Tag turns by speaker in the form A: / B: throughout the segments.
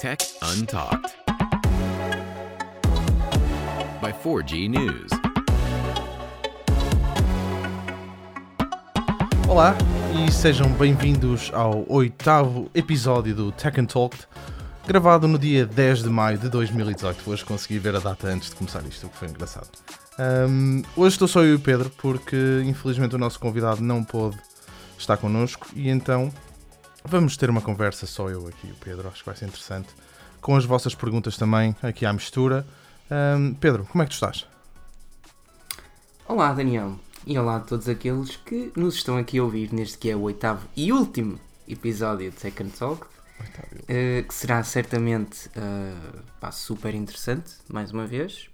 A: Tech Untalked by 4G News.
B: Olá e sejam bem-vindos ao oitavo episódio do Tech and Talked, gravado no dia 10 de maio de 2018. Hoje consegui ver a data antes de começar isto, o que foi engraçado. Um, hoje estou só eu e o Pedro, porque infelizmente o nosso convidado não pôde estar connosco e então vamos ter uma conversa só eu aqui o Pedro, acho que vai ser interessante. Com as vossas perguntas também aqui à mistura. Um, Pedro, como é que tu estás?
C: Olá, Daniel. E olá a todos aqueles que nos estão aqui a ouvir neste que é o oitavo e último episódio de Second Talk, uh, que será certamente uh, pá, super interessante, mais uma vez.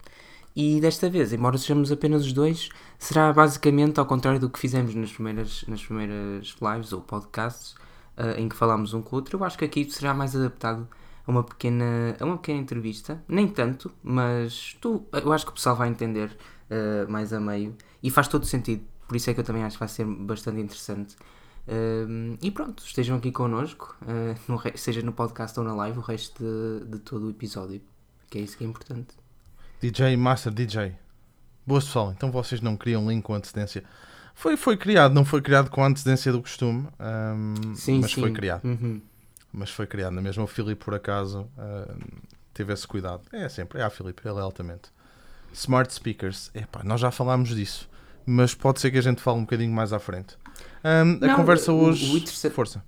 C: E desta vez, embora sejamos apenas os dois, será basicamente ao contrário do que fizemos nas primeiras, nas primeiras lives ou podcasts, uh, em que falámos um com o outro. Eu acho que aqui será mais adaptado a uma pequena, a uma pequena entrevista. Nem tanto, mas tu, eu acho que o pessoal vai entender uh, mais a meio e faz todo sentido. Por isso é que eu também acho que vai ser bastante interessante. Uh, e pronto, estejam aqui connosco, no seja no podcast ou na live, o resto de, de, todo o episódio, que é isso que é importante.
B: DJ Master DJ. Boas pessoal, então vocês não criam link com antecedência. Foi, foi criado, não foi criado com antecedência do costume, um,
C: sim,
B: mas
C: sim.
B: foi criado.
C: Uhum.
B: Mas foi criado, na mesma. O Filipe, por acaso, uh, teve esse cuidado. É sempre, é a Filipe, ele é altamente. Smart speakers, epá, nós já falámos disso, mas pode ser que a gente fale um bocadinho mais à frente. Um, a
C: Não,
B: conversa
C: o-
B: hoje.
C: o
B: Força.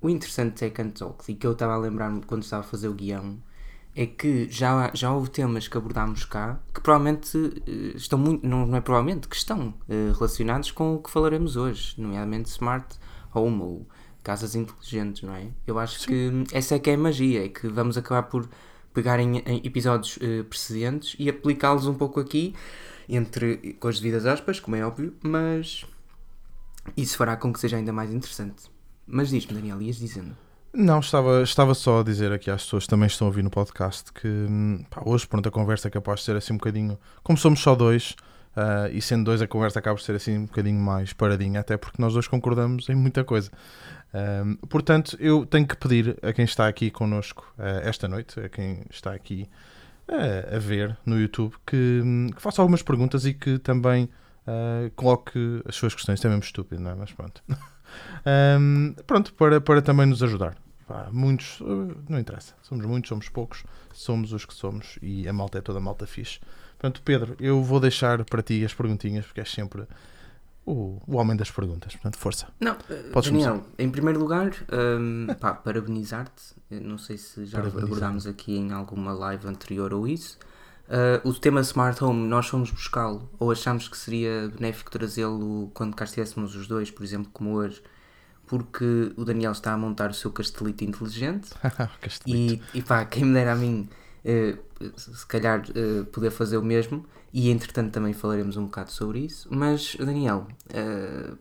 C: O interessante Talk, e que eu estava a lembrar-me quando estava a fazer o guião, é que já, já houve temas que abordámos cá que provavelmente eh, estão muito, não, não é provavelmente, que estão eh, relacionados com o que falaremos hoje, nomeadamente Smart Home ou casas inteligentes, não é? Eu acho que essa é que é a magia, é que vamos acabar por pegar em, em episódios eh, precedentes e aplicá-los um pouco aqui, entre, com as devidas aspas, como é óbvio, mas isso fará com que seja ainda mais interessante. Mas diz-me, Daniel, ias dizendo.
B: Não, estava, estava só a dizer aqui às pessoas que também estão a ouvir no podcast que pá, hoje, pronto, a conversa é capaz de ser assim um bocadinho. Como somos só dois, ah, e sendo dois, a conversa acaba por ser assim um bocadinho mais paradinha, até porque nós dois concordamos em muita coisa. Ahm, portanto, eu tenho que pedir a quem está aqui connosco ah, esta noite, a quem está aqui ah, a ver no YouTube, que, que faça algumas perguntas e que também ah, coloque as suas questões. Isto é mesmo estúpido, não é? Mas pronto. Ahm, pronto, para, para também nos ajudar. Pá, muitos, uh, não interessa. Somos muitos, somos poucos, somos os que somos e a malta é toda malta fixe. Portanto, Pedro, eu vou deixar para ti as perguntinhas porque és sempre o, o homem das perguntas. Portanto, força.
C: Não, eh,
B: Podes
C: Daniel, em primeiro lugar, hum, pá, parabenizar-te. Não sei se já abordámos aqui em alguma live anterior ou isso. Uh, o tema Smart Home, nós fomos buscá-lo ou achamos que seria benéfico trazê-lo quando cá estivéssemos os dois, por exemplo, como hoje, porque o Daniel está a montar o seu castelito inteligente
B: Castelito.
C: e, e pá, quem me dera a mim, eh, se calhar, eh, poder fazer o mesmo. E entretanto também falaremos um bocado sobre isso. Mas, Daniel,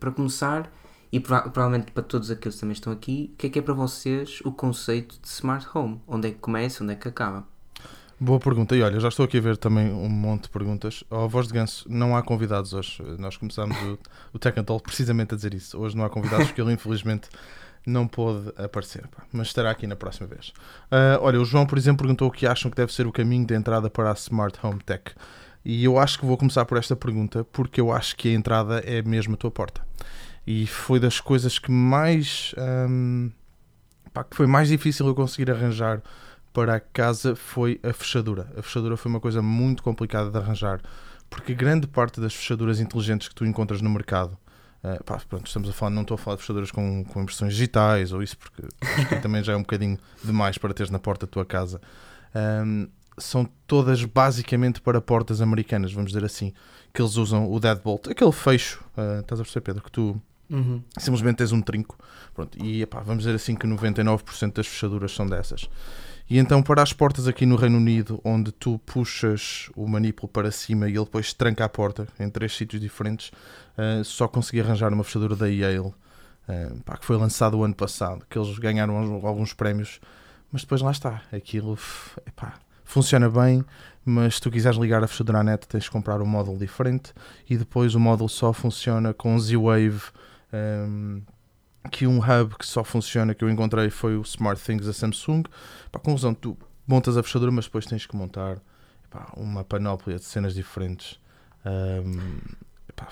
C: para começar, e prova- provavelmente para todos aqueles que também estão aqui, o que é que é para vocês o conceito de Smart Home? Onde é que começa, onde é que acaba?
B: Boa pergunta. E olha, já estou aqui a ver também um monte de perguntas. Ó, voz de ganso, não há convidados hoje. Nós começámos o, o Tech and Talk precisamente a dizer isso. Hoje não há convidados porque ele infelizmente não pôde aparecer. pá. Mas estará aqui na próxima vez. Ah, olha, o João, por exemplo, perguntou o que acham que deve ser o caminho de entrada para a Smart Home Tech. E eu acho que vou começar por esta pergunta porque eu acho que a entrada é mesmo a tua porta. E foi das coisas que mais. ahm, pá, que foi mais difícil eu conseguir arranjar para a casa foi a fechadura. A fechadura foi uma coisa muito complicada de arranjar, porque grande parte das fechaduras inteligentes que tu encontras no mercado, eh, pá, pronto, estamos a falar, não estou a falar de fechaduras com, com impressões digitais ou isso, porque também já é um bocadinho demais para teres na porta da tua casa. Ahm, são todas basicamente para portas americanas, vamos dizer assim, que eles usam o deadbolt, aquele fecho, ah, estás a perceber, Pedro, que tu simplesmente tens um trinco. Pronto, e epá, vamos dizer assim que 99% das fechaduras são dessas. E então, para as portas aqui no Reino Unido, onde tu puxas o manípulo para cima e ele depois tranca a porta em três sítios diferentes, ah, só consegui arranjar uma fechadura da Yale, ah, pá, que foi lançado o ano passado, que eles ganharam alguns- prémios, mas depois lá está, aquilo epá, funciona bem, mas se tu quiseres ligar a fechadura à net, tens de comprar um módulo diferente e depois o módulo só funciona com Z-Wave. ahm, que um hub que só funciona que eu encontrei foi o Smart Things da Samsung. Pá, conclusão, tu montas a fechadura, mas depois tens que montar pá, uma panóplia de cenas diferentes. Um, pá,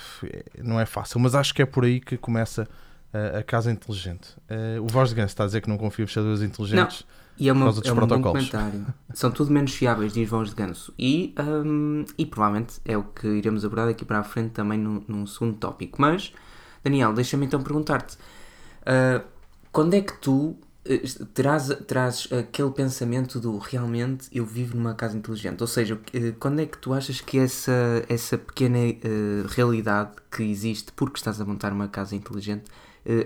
B: não é fácil, mas acho que é por aí que começa a, a casa inteligente. Uh, o Voz de Ganso está a dizer que não confia em fechaduras inteligentes.
C: Não. E é, uma, é um bom comentário. São tudo menos fiáveis, diz Voz de Ganso. E, um, e provavelmente é o que iremos abordar aqui para a frente também num, num segundo tópico. Mas, Daniel, deixa-me então perguntar-te. Uh, quando é que tu eh, traz, traz aquele pensamento do realmente eu vivo numa casa inteligente. Ou seja, eh, quando é que tu achas que essa, essa pequena uh, realidade que existe porque estás a montar uma casa inteligente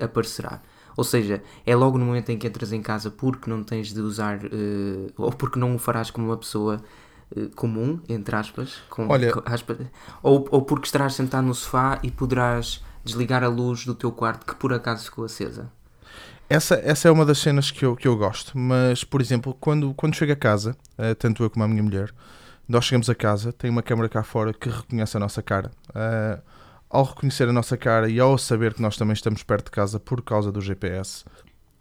C: aparecerá? Ou seja, é logo no momento em que entras em casa porque não tens de usar, ou porque não o farás como uma pessoa comum, entre aspas, com,
B: Olha...
C: com aspas, ou, ou porque estarás sentado no sofá e poderás desligar a luz do teu quarto que por acaso ficou acesa.
B: Essa, essa é uma das cenas que eu, que eu gosto, mas, por exemplo, quando, quando chego a casa, uh, tanto eu como a minha mulher, nós chegamos a casa, tem uma câmera cá fora que reconhece a nossa cara. Uh, ao reconhecer a nossa cara e ao saber que nós também estamos perto de casa por causa do GPS,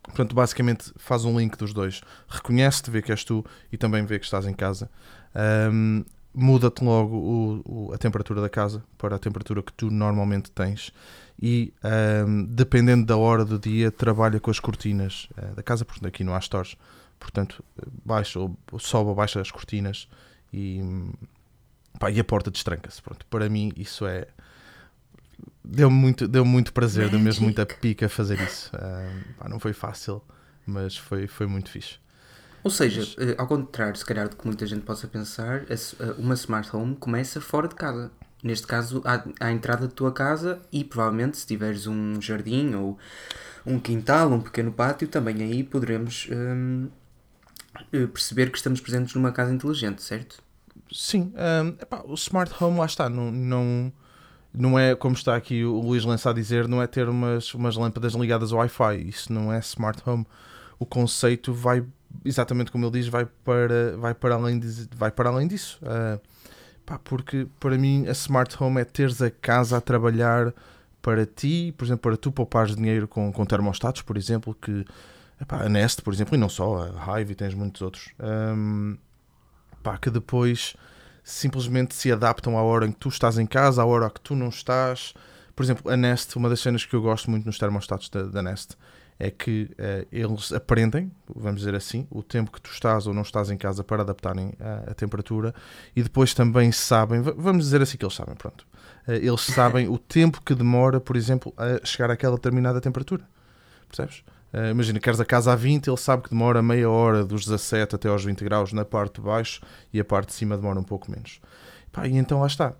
B: portanto, basicamente faz um link dos dois. Reconhece-te, vê que és tu e também vê que estás em casa. Um, muda-te logo o, o, a temperatura da casa para a temperatura que tu normalmente tens e um, dependendo da hora do dia trabalha com as cortinas uh, da casa, porque aqui não há stores, portanto baixa ou sobe ou baixa as cortinas e, pá, e a porta destranca-se. Pronto, para mim isso é deu muito, deu muito prazer, deu mesmo muita pica fazer isso. Uh, pá, não foi fácil, mas foi, foi muito fixe.
C: Ou seja, mas... Eh, ao contrário, se calhar, do que muita gente possa pensar, uma smart home começa fora de casa neste caso, à, à, entrada da tua casa e provavelmente se tiveres um jardim ou um quintal, um pequeno pátio, também aí poderemos hum, eh, perceber que estamos presentes numa casa inteligente, certo?
B: Sim, um, epá, o smart home lá está, não, não, não é como está aqui o Luís Lença a dizer, não é ter umas, umas lâmpadas ligadas ao Wi-Fi, isso não é smart home. O conceito vai, exatamente como ele diz, vai para, vai para, além, de, vai para além disso. Uh, Pá, porque para mim a smart home é teres a casa a trabalhar para ti, por exemplo, para tu poupares dinheiro com, com termostatos, por exemplo, que epá, a Nest, por exemplo, e não só, a Hive e tens muitos outros, um, pá, que depois simplesmente se adaptam à hora em que tu estás em casa, à hora que tu não estás. Por exemplo, a Nest, uma das cenas que eu gosto muito nos termostatos da, da Nest é que uh, eles aprendem, vamos dizer assim, o tempo que tu estás ou não estás em casa para adaptarem a, a temperatura e depois também sabem, vamos dizer assim que eles sabem, pronto, uh, eles sabem o tempo que demora, por exemplo, a chegar àquela determinada temperatura. Percebes? Uh, imagina, queres a casa a 20, ele sabe que demora meia hora dos 17 até aos 20 graus na parte de baixo e a parte de cima demora um pouco menos. Pá, e então lá está.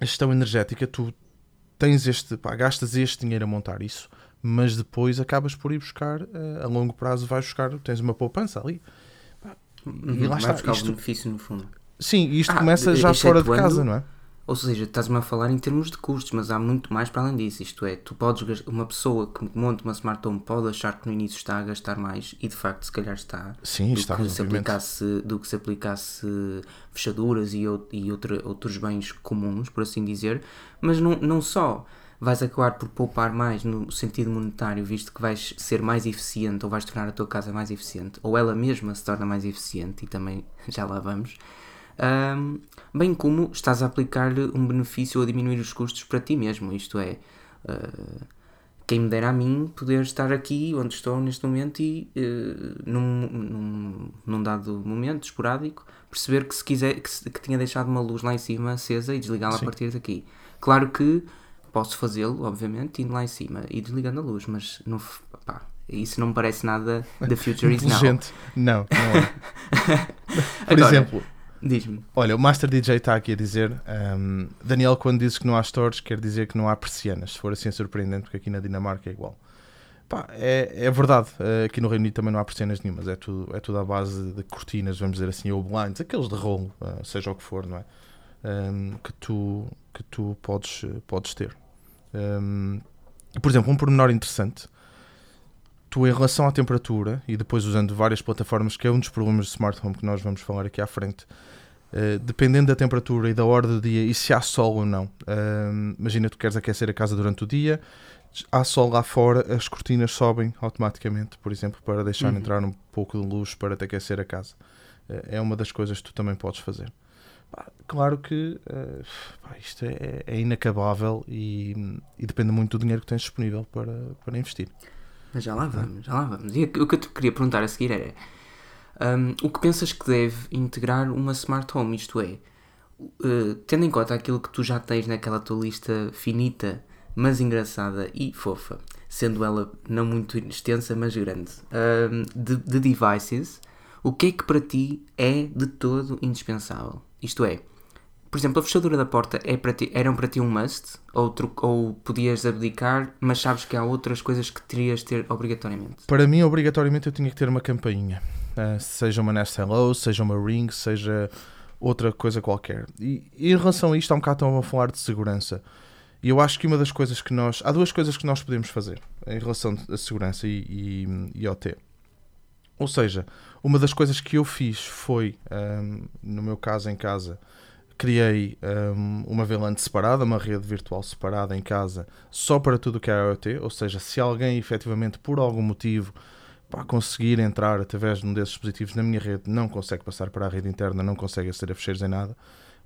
B: A gestão energética, tu tens este, pá, gastas este dinheiro a montar isso mas depois acabas por ir buscar, uh, a longo prazo vais buscar, tens uma poupança ali.
C: Uhum, e lá está. Buscar isto... benefício no fundo.
B: Sim, isto ah, começa já fora de casa, não é?
C: Ou seja, estás-me a falar em termos de custos, mas há muito mais para além disso. Isto é, tu podes uma pessoa que monta uma smart home pode achar que no início está a gastar mais e de facto se calhar está.
B: Sim,
C: do
B: está.
C: Que se aplicasse, do que se aplicasse fechaduras e, e outra, outros bens comuns, por assim dizer. Mas não, não só vais acabar por poupar mais no sentido monetário, visto que vais ser mais eficiente ou vais tornar a tua casa mais eficiente, ou ela mesma se torna mais eficiente, e também já lá vamos. Um, bem como estás a aplicar-lhe um benefício ou a diminuir os custos para ti mesmo, isto é, uh, quem me dera a mim poder estar aqui onde estou neste momento e uh, num, num, num, dado momento esporádico perceber que se quiser que, se, que tinha deixado uma luz lá em cima acesa e desligá-la a partir daqui. Claro que posso fazê-lo, obviamente, indo lá em cima e desligando a luz, mas não, pá, isso não me parece nada The Future is Now.
B: Não, não é. Por Agora, exemplo,
C: diz-me.
B: Olha, o Master DJ está aqui a dizer: um, Daniel, quando diz que não há stores, quer dizer que não há persianas. Se for assim é surpreendente, porque aqui na Dinamarca é igual. Pá, é, é verdade, eh, aqui no Reino Unido também não há persianas nenhumas, é tudo, é tudo à base de cortinas, vamos dizer assim, ou blinds, aqueles de rolo, eh, seja o que for, não é? Um, que tu, que tu podes, podes ter. Um, por exemplo, um pormenor interessante. Tu, em relação à temperatura, e depois usando várias plataformas, que é um dos problemas de smart home que nós vamos falar aqui à frente, Uh, dependendo da temperatura e da hora do dia e se há sol ou não. Uh, imagina tu queres aquecer a casa durante o dia, há sol lá fora, as cortinas sobem automaticamente, por exemplo, para deixar
C: Uhum.
B: entrar um pouco de luz para te aquecer a casa. Uh, é uma das coisas que tu também podes fazer. Claro que uh, pá, isto é, é inacabável e, e depende muito do dinheiro que tens disponível para, para investir.
C: Mas já lá vamos, já lá vamos. E o que eu te queria perguntar a seguir era: hum, o que pensas que deve integrar uma smart home? Isto é, uh, tendo em conta aquilo que tu já tens naquela tua lista finita, mas engraçada e fofa, sendo ela não muito extensa, mas grande, hum, de, de devices, o que é que para ti é de todo indispensável? Isto é, por exemplo, a fechadura da porta é para ti, eram para ti um must? Ou, tro- ou podias abdicar, mas sabes que há outras coisas que terias de ter obrigatoriamente?
B: Para mim, obrigatoriamente, eu tinha que ter uma campainha. Uh, seja uma Nest Hello, seja uma Ring, seja outra coisa qualquer. E, e em relação a isto, há um bocado estão a falar de segurança. E eu acho que uma das coisas que nós. Há duas coisas que nós podemos fazer em relação a segurança e, e, e OT. Ou seja, uma das coisas que eu fiz foi, um, no meu caso em casa, criei um, uma VLAN separada, uma rede virtual separada em casa, só para tudo o que é IoT. Ou seja, se alguém efetivamente, por algum motivo, pá, conseguir entrar através de um desses dispositivos na minha rede, não consegue passar para a rede interna, não consegue aceder a fecheiros em nada.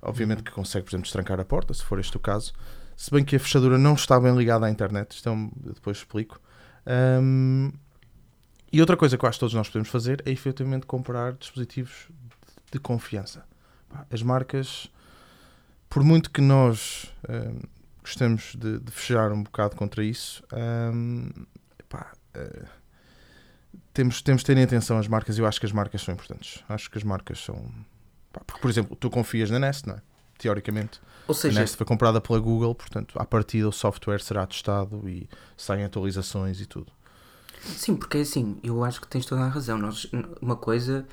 B: Obviamente que consegue, por exemplo, destrancar a porta, se for este o caso. Se bem que a fechadura não está bem ligada à internet, isto eu depois explico. Um, e outra coisa que eu acho que todos nós podemos fazer é efetivamente comprar dispositivos de, confiança. As marcas, por muito que nós hum, gostemos de, de fechar um bocado contra isso, hum, pá, eh, temos, temos de ter em atenção as marcas eu acho que as marcas são importantes. Acho que as marcas são. pá, porque, por exemplo, tu confias na Nest, não é? Teoricamente.
C: Ou
B: A
C: seja,
B: Nest foi comprada pela Google, portanto, à partida o software será testado e saem atualizações e tudo.
C: Sim, porque é assim, eu acho que tens toda a razão. Nós, uma coisa,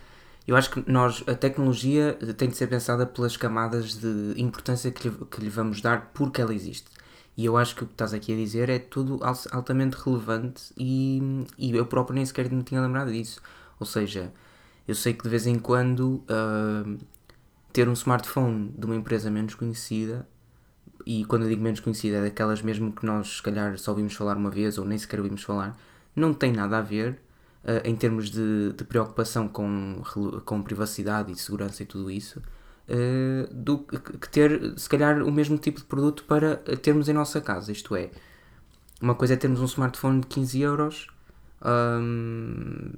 C: eu acho que nós, a tecnologia tem de ser pensada pelas camadas de importância que lhe, que lhe vamos dar porque ela existe. E eu acho que o que estás aqui a dizer é tudo al- altamente relevante e, e eu próprio nem sequer me tinha lembrado disso. Ou seja, eu sei que de vez em quando ah, ter um smartphone de uma empresa menos conhecida e quando eu digo menos conhecida é daquelas mesmo que nós se calhar só ouvimos falar uma vez ou nem sequer ouvimos falar, não tem nada a ver eh, em termos de, de preocupação com, com privacidade e segurança e tudo isso, eh, do que ter se calhar o mesmo tipo de produto para eh, termos em nossa casa. Isto é, uma coisa é termos um smartphone de 15 euros hum,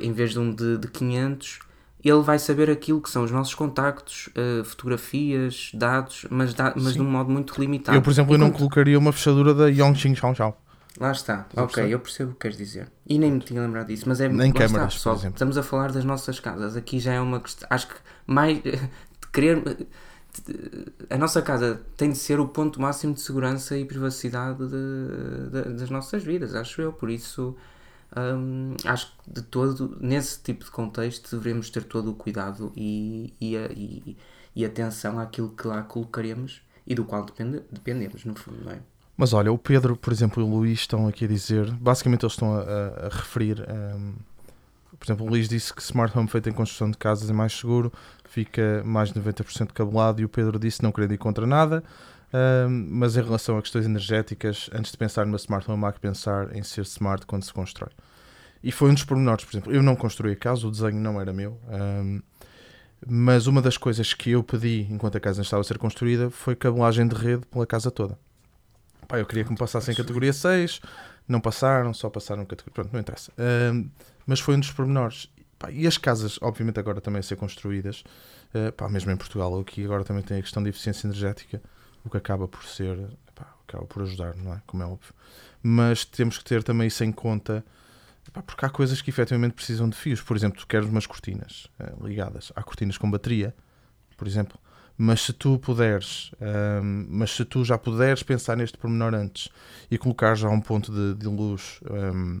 C: em vez de um de, de 500 ele vai saber aquilo que são os nossos contactos, fotografias, dados, mas, da- mas de um modo muito limitado.
B: eu, por exemplo, eu não colocaria uma fechadura da Yongqing Xiao Xiao.
C: Lá está,
B: a
C: ok, eu percebo o que queres dizer. E nem me tinha lembrado disso, mas é
B: Nem
C: lá está,
B: câmaras, por exemplo.
C: Estamos a falar das nossas casas. Aqui já é uma questão. Acho que mais. de querer. a nossa casa tem de ser o ponto máximo de segurança e privacidade de- de- das nossas vidas, acho eu. Por isso, hum, acho que de todo, nesse tipo de contexto, devemos ter todo o cuidado e, e, e- e atenção àquilo que lá colocaremos e do qual depende, dependemos, no fundo, não é?
B: Mas olha, o Pedro, por exemplo, e o Luís estão aqui a dizer, basicamente eles estão a, a- referir, um, por exemplo, o Luís disse que smart home feito em construção de casas é mais seguro, fica mais de 90% cabelado e o Pedro disse não querendo ir contra nada, um, mas em relação a questões energéticas, antes de pensar numa smart home há que pensar em ser smart quando se constrói. E foi um dos pormenores, por exemplo, eu não construí a casa, o desenho não era meu, um, mas uma das coisas que eu pedi enquanto a casa estava a ser construída foi cabelagem de rede pela casa toda. Pá, eu queria que me passassem em categoria 6, não passaram, só passaram categoria. Pronto, não interessa. Ahm, mas foi um dos pormenores. Pá, e as casas, obviamente, agora também a ser construídas, eh, pá, mesmo em Portugal, aqui agora também tem a questão de eficiência energética, o que acaba por ser, pá, acaba por ajudar, não é? Como é óbvio. Mas temos que ter também isso em conta, pá, porque há coisas que efetivamente precisam de fios. Por exemplo, tu queres umas cortinas eh, ligadas. Há cortinas com bateria, por exemplo. Mas se tu puderes, ahm, mas se tu já puderes pensar neste pormenor antes e colocar já um ponto de, de luz ahm,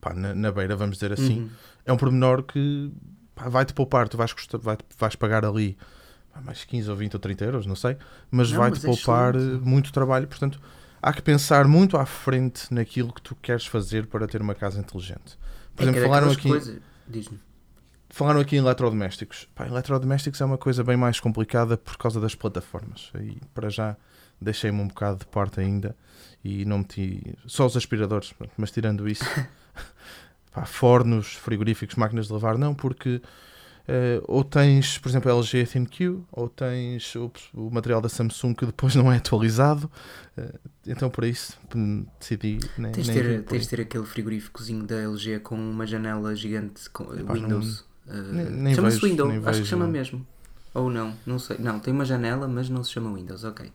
B: pá, na, na beira, vamos dizer assim,
C: Uhum.
B: é um pormenor que pá, vai-te poupar, tu vais, custar, vai, vais pagar ali pá, mais 15 ou 20 ou 30 euros, não sei, mas vai-te
C: é
B: poupar eh, muito trabalho, portanto há que pensar muito à frente naquilo que tu queres fazer para ter uma casa inteligente. Por
C: É
B: exemplo,
C: é
B: falaram aqui...
C: coisas- Diz-me.
B: Falaram aqui em eletrodomésticos. Pá, eletrodomésticos é uma coisa bem mais complicada por causa das plataformas. E para já deixei-me um bocado de parte ainda e não meti só os aspiradores, mas tirando isso, pá, fornos, frigoríficos, máquinas de lavar, não, porque eh, ou tens, por exemplo, a LG ThinQ, ou tens o, o material da Samsung que depois não é atualizado. Eh, então, por isso, decidi nem,
C: Tens de
B: nem
C: ter, tens ter aquele frigoríficozinho da LG com uma janela gigante com
B: Epá,
C: Windows. Uh,
B: nem
C: Chama-se Windows, acho que
B: vejo.
C: chama mesmo. Ou não, não sei. Não, tem uma janela, mas não se chama Windows, ok.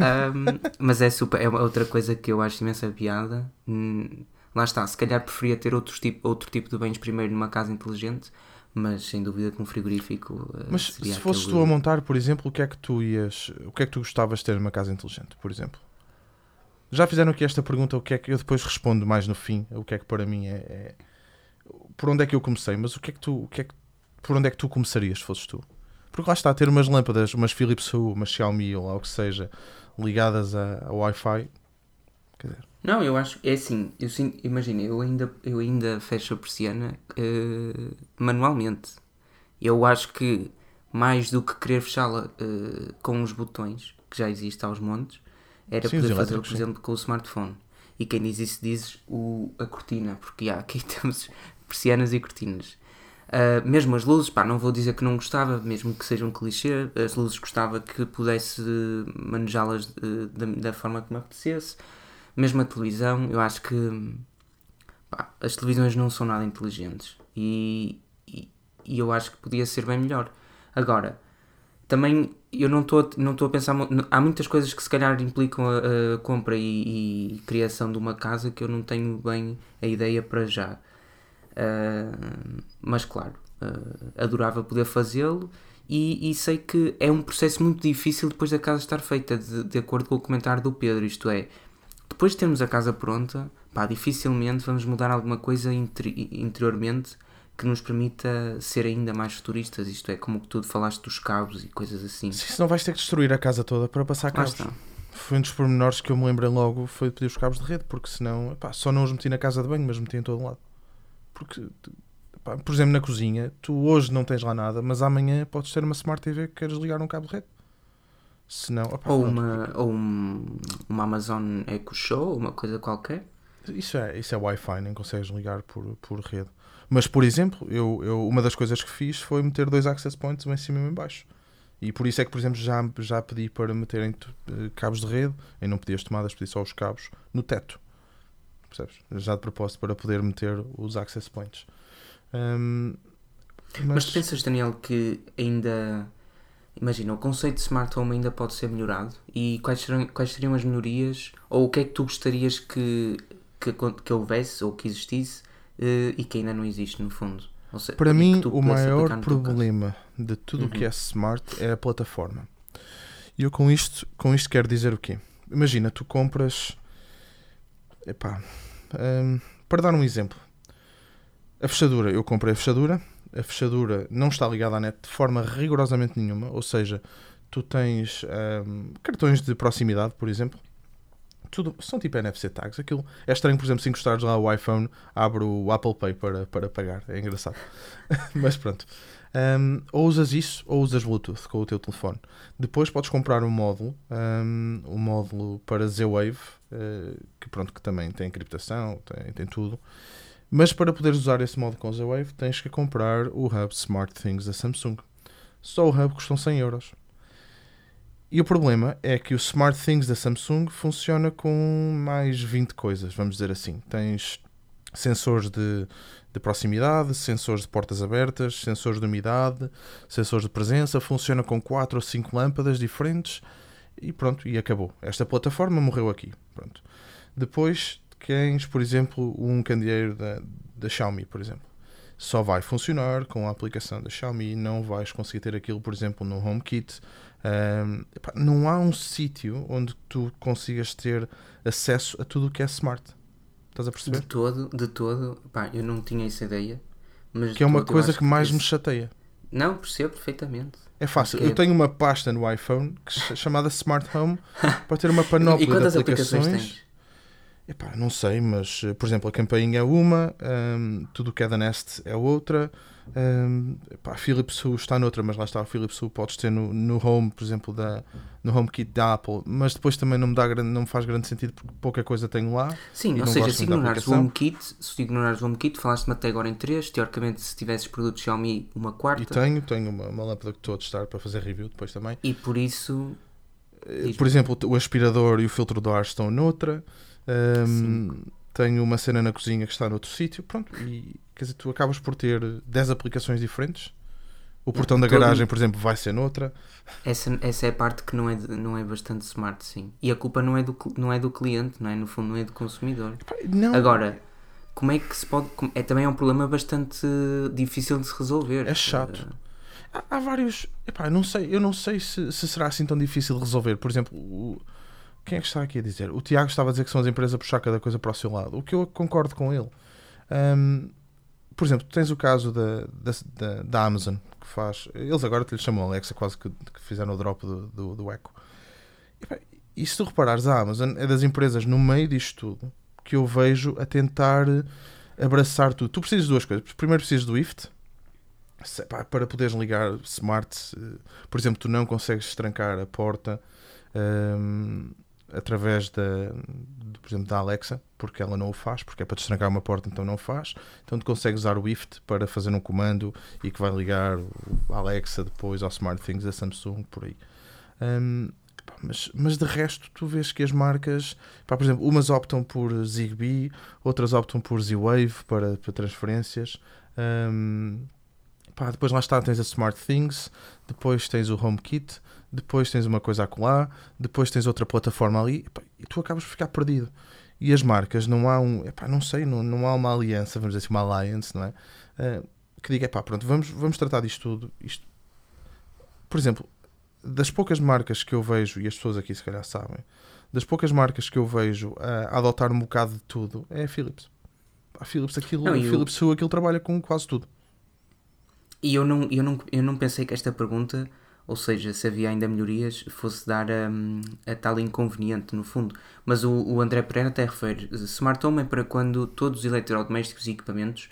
C: Um, mas é super, é outra coisa que eu acho imensa piada. Hum, lá está, se calhar preferia ter outros tipo, outro tipo de bens primeiro numa casa inteligente, mas sem dúvida que um frigorífico uh,
B: Mas se fosses
C: aquele-
B: tu a montar, por exemplo, o que é que tu ias. O que é que tu gostavas de ter numa casa inteligente, por exemplo? Já fizeram aqui esta pergunta, o que é que eu depois respondo mais no fim, o que é que para mim é, é- por onde é que eu comecei, mas o que é que tu, o que é que, por onde é que tu começarias se fosses tu? Porque lá está, ter umas lâmpadas, umas Philips Hue, umas Xiaomi ou lá o que seja, ligadas a, a Wi-Fi, quer dizer,
C: Não, eu acho, é assim, eu imagina, eu ainda, eu ainda fecho a persiana eh, manualmente. Eu acho que mais do que querer fechá-la eh, com os botões, que já existe aos montes, era
B: Sim,
C: poder fazer,
B: elétricos,
C: por
B: sim.
C: exemplo, com o smartphone. E quem diz isso diz o, a cortina, porque há, aqui temos persianas e cortinas. Ah, mesmo as luzes, pá, não vou dizer que não gostava, mesmo que seja um clichê, as luzes gostava que pudesse manejá-las eh, da, da forma que me apetecesse. Mesmo a televisão, eu acho que pá, as televisões não são nada inteligentes e, e, e eu acho que podia ser bem melhor. Agora, também eu não estou não a pensar há muitas coisas que se calhar implicam a, a compra e, e criação de uma casa que eu não tenho bem a ideia para já Uh, mas claro uh, adorava poder fazê-lo e, e sei que é um processo muito difícil depois da casa estar feita de, de acordo com o comentário do Pedro isto é, depois de termos a casa pronta pá, dificilmente vamos mudar alguma coisa interi- interiormente que nos permita ser ainda mais futuristas isto é, como que tu falaste dos cabos e coisas assim
B: se não vais ter que destruir a casa toda para passar
C: Lá
B: cabos.
C: está.
B: Foi um dos pormenores que eu me lembrei logo, foi pedir os cabos de rede, porque senão, epá, só não os meti na casa de banho, mas meti em todo lado. Porque, epá, por exemplo, na cozinha, tu hoje não tens lá nada, mas amanhã podes ter uma Smart TV que queres ligar um cabo de rede. Se não, epá,
C: ou,
B: pronto.
C: uma, ou um, uma Amazon Echo Show uma coisa qualquer
B: Isso é, isso é Wi-Fi, nem consegues ligar por, por rede. Mas, por exemplo, eu, eu, uma das coisas que fiz foi meter dois access points, um em cima e um em baixo. E por isso é que, por exemplo, já, já pedi para meterem eh, cabos de rede, e não pedi as tomadas, pedi só os cabos, no teto. Percebes? Já de propósito para poder meter os access points. Hum,
C: Mas
B: mas,
C: tu pensas, Daniel, que ainda. Imagina, o conceito de smart home ainda pode ser melhorado? E quais, serão, quais seriam as melhorias? Ou o que é que tu gostarias que, que, que houvesse ou que existisse eh, e que ainda não existe, no fundo? Ou se-
B: para
C: que
B: mim, o maior problema de tudo o que
C: Uhum.
B: é smart é a plataforma. E eu com isto, com isto quero dizer o quê? Imagina, tu compras. Epá, hum, para dar um exemplo, a fechadura, eu comprei a fechadura, a fechadura não está ligada à net de forma rigorosamente nenhuma, ou seja, tu tens hum, cartões de proximidade, por exemplo, tudo, são tipo NFC tags. Aquilo é estranho, por exemplo, se encostares lá o iPhone, abre o Apple Pay para, para pagar. É engraçado. Mas pronto. Um, ou usas isso ou usas Bluetooth com o teu telefone. Depois podes comprar um módulo, um, um módulo para Z-Wave, eh, que pronto, que também tem encriptação, tem, tem tudo. Mas para poderes usar esse módulo com Z-Wave, tens que comprar o hub Smart Things da Samsung. Só o hub custam 100 euros. E o problema é que o Smart Things da Samsung funciona com mais 20 coisas, vamos dizer assim. Tens sensores de, de proximidade, sensores de portas abertas, sensores de umidade, sensores de presença, funciona com 4 ou 5 lâmpadas diferentes e pronto, e acabou. Esta plataforma morreu aqui. Pronto. Depois tens, por exemplo, um candeeiro da, da Xiaomi, por exemplo. Só vai funcionar com a aplicação da Xiaomi, não vais conseguir ter aquilo, por exemplo, no HomeKit. Um, não há um sítio onde tu consigas ter acesso a tudo o que é smart. Estás a perceber?
C: De todo, de todo, pá, eu não tinha essa ideia. Mas
B: Que é uma
C: todo
B: coisa
C: acho
B: que mais me chateia.
C: Não, percebo perfeitamente.
B: É fácil.
C: Acho que
B: Eu tenho uma pasta no iPhone que chamada Smart Home para ter uma panóplia
C: e quantas
B: de
C: aplicações
B: aplicações.
C: tens?
B: Epá, não sei, mas por exemplo, a campainha é uma, hum, tudo o que é da Nest é outra, Um, pá, a Philips Hue está noutra, mas lá está, a Philips Hue podes ter no, no Home, por exemplo, da, no HomeKit da Apple, mas depois também não me, dá, não me faz grande sentido porque pouca coisa tenho lá.
C: Sim, ou seja, se ignorares o. HomeKit, se ignorares o HomeKit, falaste-me até agora em 3, teoricamente se tivesses produtos Xiaomi, uma quarta.
B: E tenho, tenho uma, uma lâmpada que estou a testar para fazer review depois também.
C: E por isso, Diz-me.
B: Por exemplo, o aspirador e o filtro do ar estão noutra. Um, tenho uma cena na cozinha que está noutro sítio. Pronto, e quer dizer, tu acabas por ter 10 aplicações diferentes. O portão da
C: todo-
B: garagem, por exemplo, vai ser noutra.
C: essa, essa é a parte que não é, não é bastante smart, sim. E a culpa não é, do, não é do cliente, não é? No fundo, não é do consumidor.
B: Não,
C: Agora, como é que se pode. É também é um problema bastante difícil de se resolver.
B: É chato.
C: Eh,
B: há, há vários. Epá, eu não sei, eu não sei se, se será assim tão difícil de resolver. Por exemplo, o- quem é que está aqui a dizer? O Tiago estava a dizer que são as empresas a puxar cada coisa para o seu lado. O que eu concordo com ele. Hum, por exemplo, tens o caso da, da, da, Amazon, que faz. Eles agora te lhe chamam Alexa, quase que, que fizeram o drop do, do, do Echo. Epá, E se tu reparares, a Amazon é das empresas no meio disto tudo que eu vejo a tentar abraçar tudo. Tu precisas de duas coisas. Primeiro precisas do IFT, para poderes ligar smart, eh, por exemplo, tu não consegues estrancar a porta ehm, através da, de, por exemplo, da Alexa, porque ela não o faz, porque é para destrancar uma porta, então não faz. Então tu consegues usar o IFT para fazer um comando e que vai ligar o Alexa depois ao SmartThings da Samsung, por aí. Pá, mas, mas de resto, tu vês que as marcas, pá, por exemplo, umas optam por Zigbee, outras optam por Z-Wave para, para transferências. Ehm, Pá, depois lá está, tens a SmartThings, depois tens o HomeKit, depois tens uma coisa acolá, depois tens outra plataforma ali, epá, e tu acabas por ficar perdido. E as marcas, não há um, epá, não sei, não, não há uma aliança, vamos dizer assim, uma alliance, não é? Eh, que diga, epá, pronto, vamos, vamos tratar disto tudo. Isto. Por exemplo, das poucas marcas que eu vejo, e as pessoas aqui se calhar sabem, das poucas marcas que eu vejo a, a adotar um bocado de tudo, é a Philips. A Philips, aquilo,
C: Não,
B: a
C: o-
B: Philips Hue, aquilo trabalha com quase tudo.
C: E eu não, eu, não, eu não pensei que esta pergunta, ou seja, se havia ainda melhorias, fosse dar hum, a tal inconveniente, no fundo. Mas o, o André Pereira até refere: Smart Home é para quando todos os eletrodomésticos e equipamentos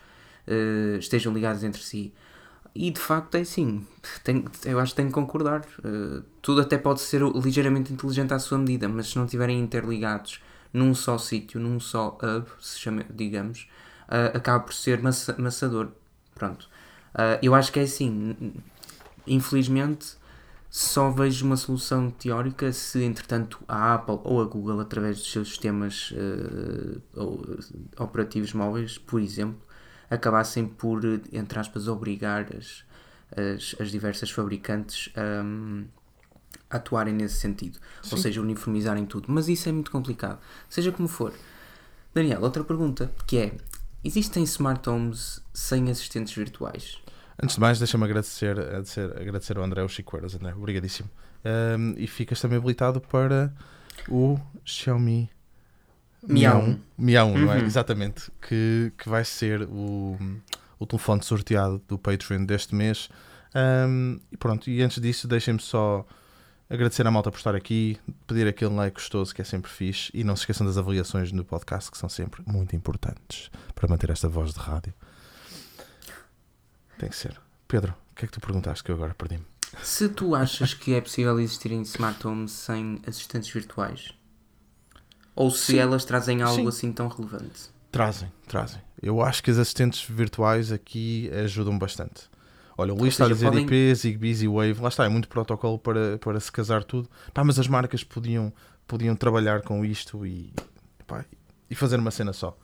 C: eh, estejam ligados entre si. E de facto é assim, tenho, eu acho que tenho que concordar. Eh, tudo até pode ser ligeiramente inteligente à sua medida, mas se não estiverem interligados num só sítio, num só hub, se chama, digamos, eh, acaba por ser maçador. Pronto. Ah, eu acho que é assim, infelizmente só vejo uma solução teórica se entretanto a Apple ou a Google através dos seus sistemas ou, eh, operativos móveis, por exemplo, acabassem por, entre aspas, obrigar as, as, as diversas fabricantes a atuarem nesse sentido, ou
B: Sim.
C: seja, uniformizarem tudo, mas isso é muito complicado, seja como for. Daniel, outra pergunta que é: existem smart homes sem assistentes virtuais?
B: Antes de mais, deixa-me agradecer, agradecer, agradecer ao André o Chicoeiras, André, obrigadíssimo. Ahm, e ficas também habilitado para o Xiaomi
C: Miau.
B: Miau, Miau, não é?
C: Uhum.
B: Exatamente. Que, que vai ser o, o telefone sorteado do Patreon deste mês. Ahm, e pronto, e antes disso, deixem-me só agradecer à malta por estar aqui, pedir aquele like gostoso que é sempre fixe e não se esqueçam das avaliações no podcast que são sempre muito importantes para manter esta voz de rádio. Tem que ser. Pedro, o que é que tu perguntaste que eu agora perdi-me?
C: Se tu achas que é possível existirem smart homes sem assistentes virtuais? Ou se
B: Sim.
C: elas trazem algo
B: Sim.
C: assim tão relevante?
B: Trazem, trazem. Eu acho que as assistentes virtuais aqui ajudam bastante. Olha, o Luís está a dizer
C: podem-
B: IP, Zigbee, Z-Wave, lá está, é muito protocolo para, para se casar tudo. Pá, mas as marcas podiam, podiam trabalhar com isto e, pá, e fazer uma cena só.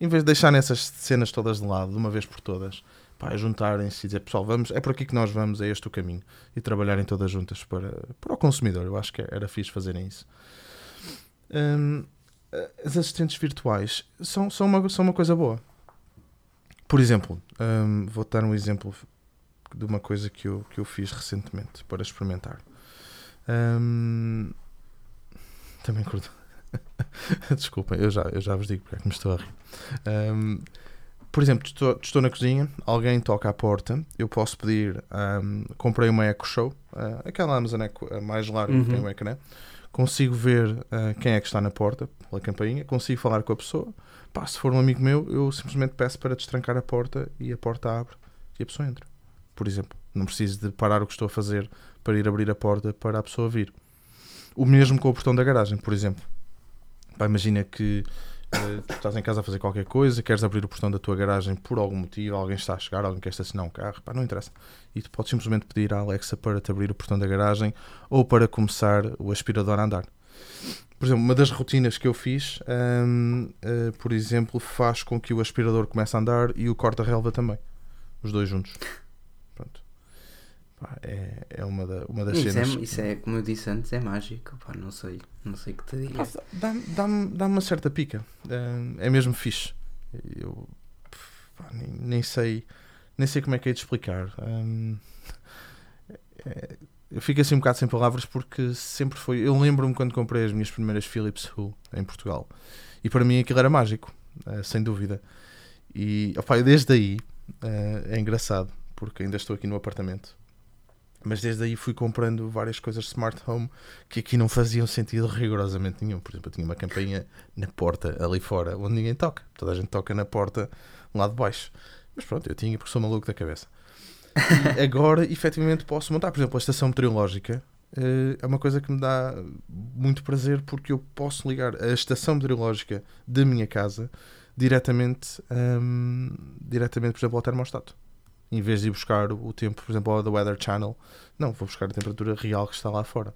B: Em vez de deixarem essas cenas todas de lado, de uma vez por todas, pá, juntarem-se e dizer, pessoal, vamos, é por aqui que nós vamos, é este o caminho. E trabalharem todas juntas para, para o consumidor. Eu acho que era fixe fazerem isso. Hum, as assistentes virtuais são, são, uma, são uma coisa boa. Por exemplo, hum, vou dar um exemplo de uma coisa que eu, que eu fiz recentemente para experimentar. Hum, também curto. Desculpem, eu já, eu já vos digo porque é que me estou a rir. Hum, por exemplo, estou, estou na cozinha, alguém toca à porta, eu posso pedir. hum, comprei uma Echo Show, ah, aquela Amazon Echo mais larga
C: Uhum.
B: que tem um ecrã. Consigo ver ah, quem é que está na porta, pela campainha, consigo falar com a pessoa. Pá, se for um amigo meu, eu simplesmente peço para destrancar a porta e a porta abre e a pessoa entra. Por exemplo, não preciso de parar o que estou a fazer para ir abrir a porta para a pessoa vir. O mesmo com o portão da garagem, por exemplo. Pá, imagina que uh, estás em casa a fazer qualquer coisa, queres abrir o portão da tua garagem por algum motivo, alguém está a chegar, alguém quer estacionar um carro, pá, não interessa. E tu podes simplesmente pedir à Alexa para te abrir o portão da garagem ou para começar o aspirador a andar. Por exemplo, uma das rotinas que eu fiz, hum, uh, por exemplo, faz com que o aspirador comece a andar e o corta-relva também. Os dois juntos. Pá, é, é uma, da, uma das
C: Isso
B: cenas.
C: é, isso é, como eu disse antes, é mágico. Pá, não sei, não sei o que te diga.
B: Dá-me dá dá uma certa pica. Hum, é mesmo fixe. Eu pá, nem, nem sei nem sei como é que é de explicar. Hum, é- eu fico assim um bocado sem palavras porque sempre foi. Eu lembro-me quando comprei as minhas primeiras Philips Hue em Portugal e para mim aquilo era mágico, eh, sem dúvida. E eu desde aí eh, é engraçado porque ainda estou aqui no apartamento. Mas desde aí fui comprando várias coisas smart home que aqui não faziam sentido rigorosamente nenhum. Por exemplo, eu tinha uma campainha na porta ali fora onde ninguém toca. Toda a gente toca na porta lá de baixo. Mas pronto, eu tinha porque sou maluco da cabeça. E agora, efetivamente, posso montar. Por exemplo, a estação meteorológica eh, é uma coisa que me dá muito prazer porque eu posso ligar a estação meteorológica da minha casa diretamente, hum, diretamente por exemplo, ao termostato. Em vez de ir buscar o tempo, por exemplo, ao The Weather Channel, não, vou buscar a temperatura real que está lá fora.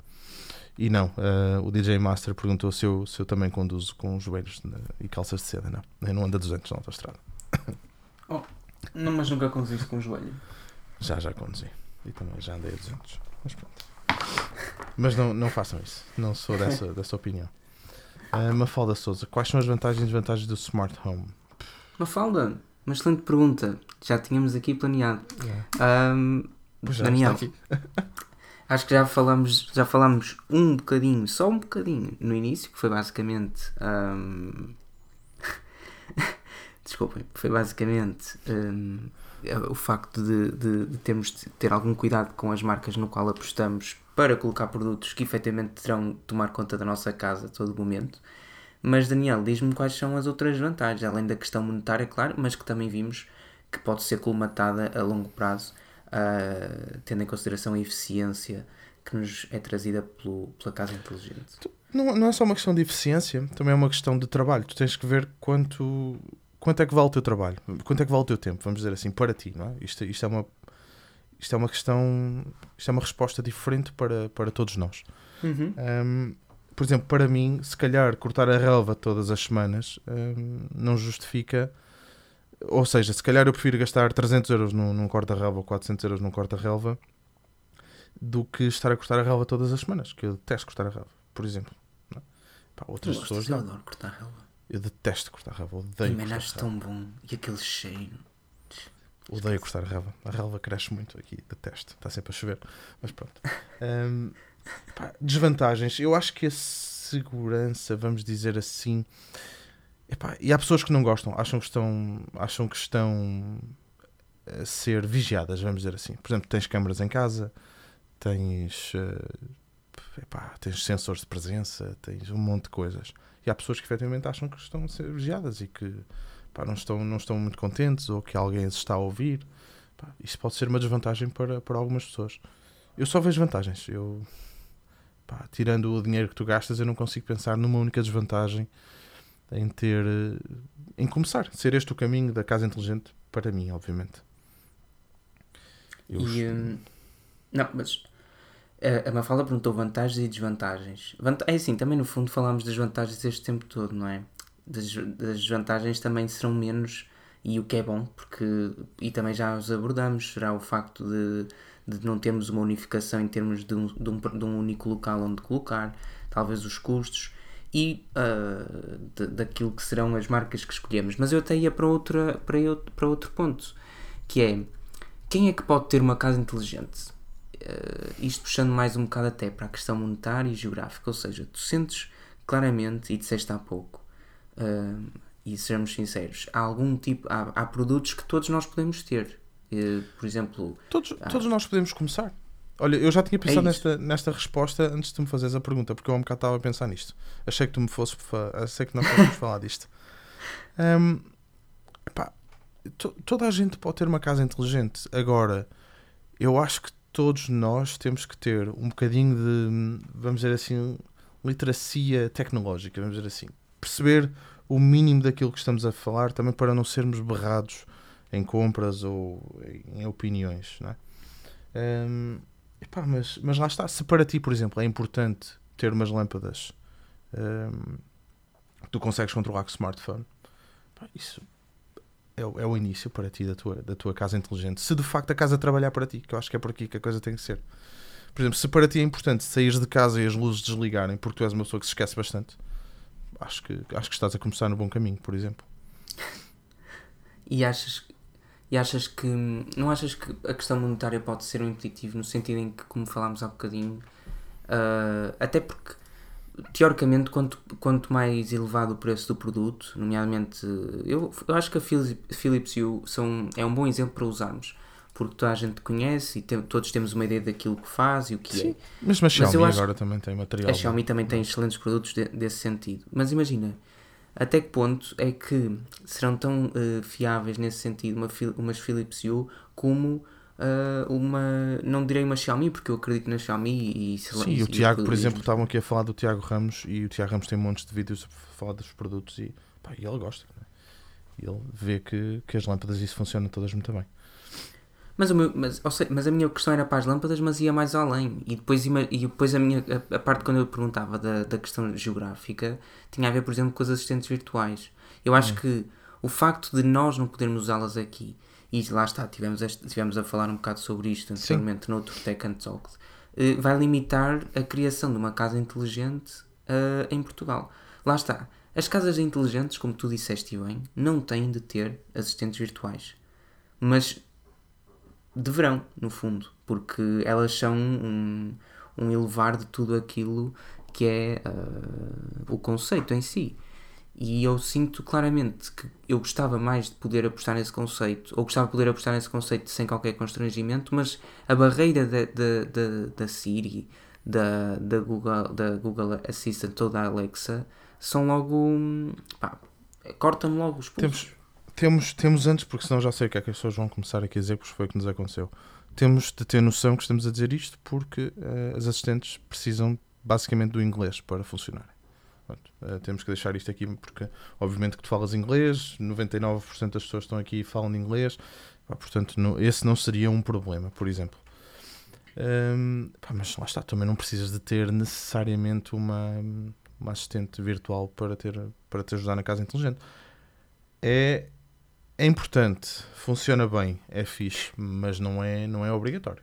B: E não, eh, o DJ Master perguntou se eu, se eu também conduzo com joelhos na- e calças de seda. Não, eu não ando a 200 na autostrada.
C: Não, mas nunca conduziste com o joelho.
B: Já, já conduzi. E também já andei a 200. Mas pronto. Mas não, não façam isso. Não sou dessa, dessa opinião. Uh, Mafalda Souza, quais são as vantagens e desvantagens do Smart Home?
C: Mafalda, uma excelente pergunta. Já tínhamos aqui planeado.
B: Já
C: Daniel,
B: está aqui.
C: acho que já falamos, já falamos um bocadinho, só um bocadinho, no início, que foi basicamente. ahm, Desculpem, foi basicamente ahm, o facto de, de- de termos de ter algum cuidado com as marcas no qual apostamos para colocar produtos que efetivamente terão de tomar conta da nossa casa a todo momento. Mas Daniel, diz-me quais são as outras vantagens, além da questão monetária, claro, mas que também vimos que pode ser colmatada a longo prazo, ah, tendo em consideração a eficiência que nos é trazida pelo, pela casa inteligente.
B: Não, não é só uma questão de eficiência, também é uma questão de trabalho. Tu tens que ver quanto, quanto é que vale o teu trabalho, quanto é que vale o teu tempo, vamos dizer assim, para ti. Não é? isto, isto, é uma, isto é uma questão, isto é uma resposta diferente para, para todos nós. Um, por exemplo, para mim, se calhar cortar a relva todas as semanas um, não justifica. Ou seja, se calhar eu prefiro gastar 300 euros num, num corta-relva ou 400 euros num corta-relva do que estar a cortar a relva todas as semanas, que eu detesto cortar a relva, por exemplo. não é? Pá, outras pessoas
C: eu adoro cortar relva.
B: Eu detesto cortar a relva, odeio a
C: acho
B: relva.
C: tão bom. E aquele cheiro.
B: Odeio cortar a relva. A relva cresce muito aqui, detesto. Está sempre a chover. Mas pronto. Hum, pá, desvantagens. Eu acho que a segurança, vamos dizer assim. Epá, e há pessoas que não gostam, acham que estão, acham que estão a ser vigiadas, vamos dizer assim. Por exemplo, tens câmaras em casa, tens, eh, epá, tens sensores de presença, tens um monte de coisas. E há pessoas que efetivamente acham que estão a ser vigiadas e que pá, não, estão, não estão muito contentes ou que alguém se está a ouvir. Pá, isso pode ser uma desvantagem para, para algumas pessoas. Eu só vejo vantagens. Eu, pá, tirando o dinheiro que tu gastas, eu não consigo pensar numa única desvantagem em ter. eh, em começar. Ser este o caminho da casa inteligente para mim, obviamente. Eu
C: E, hum, não, mas a, a Mafalda perguntou vantagens e desvantagens. Vanta- é assim, também no fundo falámos das vantagens este tempo todo, não é? Das, desvantagens também serão menos, e o que é bom, porque, e também já os abordamos, será o facto de, de não termos uma unificação em termos de um, de um, de um único local onde colocar, talvez os custos e ah, de- daquilo que serão as marcas que escolhemos. Mas eu até ia para, outra, para, outro, para outro ponto, que é quem é que pode ter uma casa inteligente? Eh, isto puxando mais um bocado até para a questão monetária e geográfica, ou seja, tu sentes claramente, e disseste há pouco, eh, e sejamos sinceros, há algum tipo, há, há produtos que todos nós podemos ter. Eh, por exemplo,
B: Todos, todos nós podemos começar. Olha, eu já tinha pensado
C: É
B: nesta, nesta resposta antes de me fazeres a pergunta, porque eu há um bocado estava a pensar nisto. Achei que tu me fosse achei que nós fôssemos falar disto. Hum, epá, to- toda a gente pode ter uma casa inteligente. Agora, eu acho que todos nós temos que ter um bocadinho de, vamos dizer assim, literacia tecnológica, vamos dizer assim. Perceber o mínimo daquilo que estamos a falar, também para não sermos berrados em compras ou em opiniões, não é? Hum, epá, mas, mas lá está, se para ti, por exemplo, é importante ter umas lâmpadas que tu consegues controlar com o smartphone, pá, isso é, é o início para ti da tua, da tua casa inteligente. Se de facto a casa trabalhar para ti, que eu acho que é por aqui que a coisa tem que ser. Por exemplo, se para ti é importante sair de casa e as luzes desligarem porque tu és uma pessoa que se esquece bastante, acho que, acho que estás a começar no bom caminho, por exemplo.
C: E achas, e achas que. Não achas que a questão monetária pode ser um impeditivo no sentido em que, como falámos há bocadinho, ah, até porque teoricamente quanto, quanto mais elevado o preço do produto, nomeadamente eu, eu acho que a Philips, Philips Hue são, é um bom exemplo para usarmos. Porque toda a gente conhece e tem- todos temos uma ideia daquilo que faz e o que é.
B: Mas, mas
C: eu
B: Xiaomi agora também tem material.
C: A Xiaomi também tem excelentes produtos de- desse sentido. Mas imagina, até que ponto é que serão tão eh, fiáveis nesse sentido uma, umas Philips Hue como ah, uma, não direi uma Xiaomi, porque eu acredito na Xiaomi e sei
B: Sim,
C: e-
B: o Tiago, por exemplo, estavam aqui a falar do Tiago Ramos e o Tiago Ramos tem montes de vídeos a falar dos produtos e, pá, e ele gosta. né? E ele vê que, que as lâmpadas isso funcionam todas muito bem.
C: Mas, o meu, mas, mas a minha questão era para as lâmpadas, mas ia mais além. E depois, e depois a, minha, a, a parte quando eu perguntava da, da questão geográfica tinha a ver, por exemplo, com os assistentes virtuais. Eu acho que o facto de nós não podermos usá-las aqui, e lá está, tivemos, este, tivemos a falar um bocado sobre isto anteriormente noutro Tech and Talk, eh, vai limitar a criação de uma casa inteligente eh, em Portugal. Lá está. As casas inteligentes, como tu disseste bem, não têm de ter assistentes virtuais. Mas deverão, no fundo, porque elas são um, um elevar de tudo aquilo que é ah, o conceito em si. E eu sinto claramente que eu gostava mais de poder apostar nesse conceito, ou gostava de poder apostar nesse conceito sem qualquer constrangimento, mas a barreira da, da, da, da Siri, da, da, Google, da Google Assistant ou da Alexa são logo. hum, pá, corta-me logo os pulsos.
B: Temos, temos, temos antes, porque senão já sei o que é que as pessoas vão começar aqui a dizer, porque foi o que nos aconteceu. Temos de ter noção que estamos a dizer isto porque eh, as assistentes precisam basicamente do inglês para funcionarem. Pronto, eh, temos que deixar isto aqui porque, obviamente, que tu falas inglês, 99% das pessoas estão aqui falam inglês, pá, portanto, esse não seria um problema, por exemplo. Hum, pá, mas lá está, também não precisas de ter necessariamente uma, uma assistente virtual para, ter, para te ajudar na casa inteligente. É, é importante, funciona bem, é fixe, mas não é, não é obrigatório.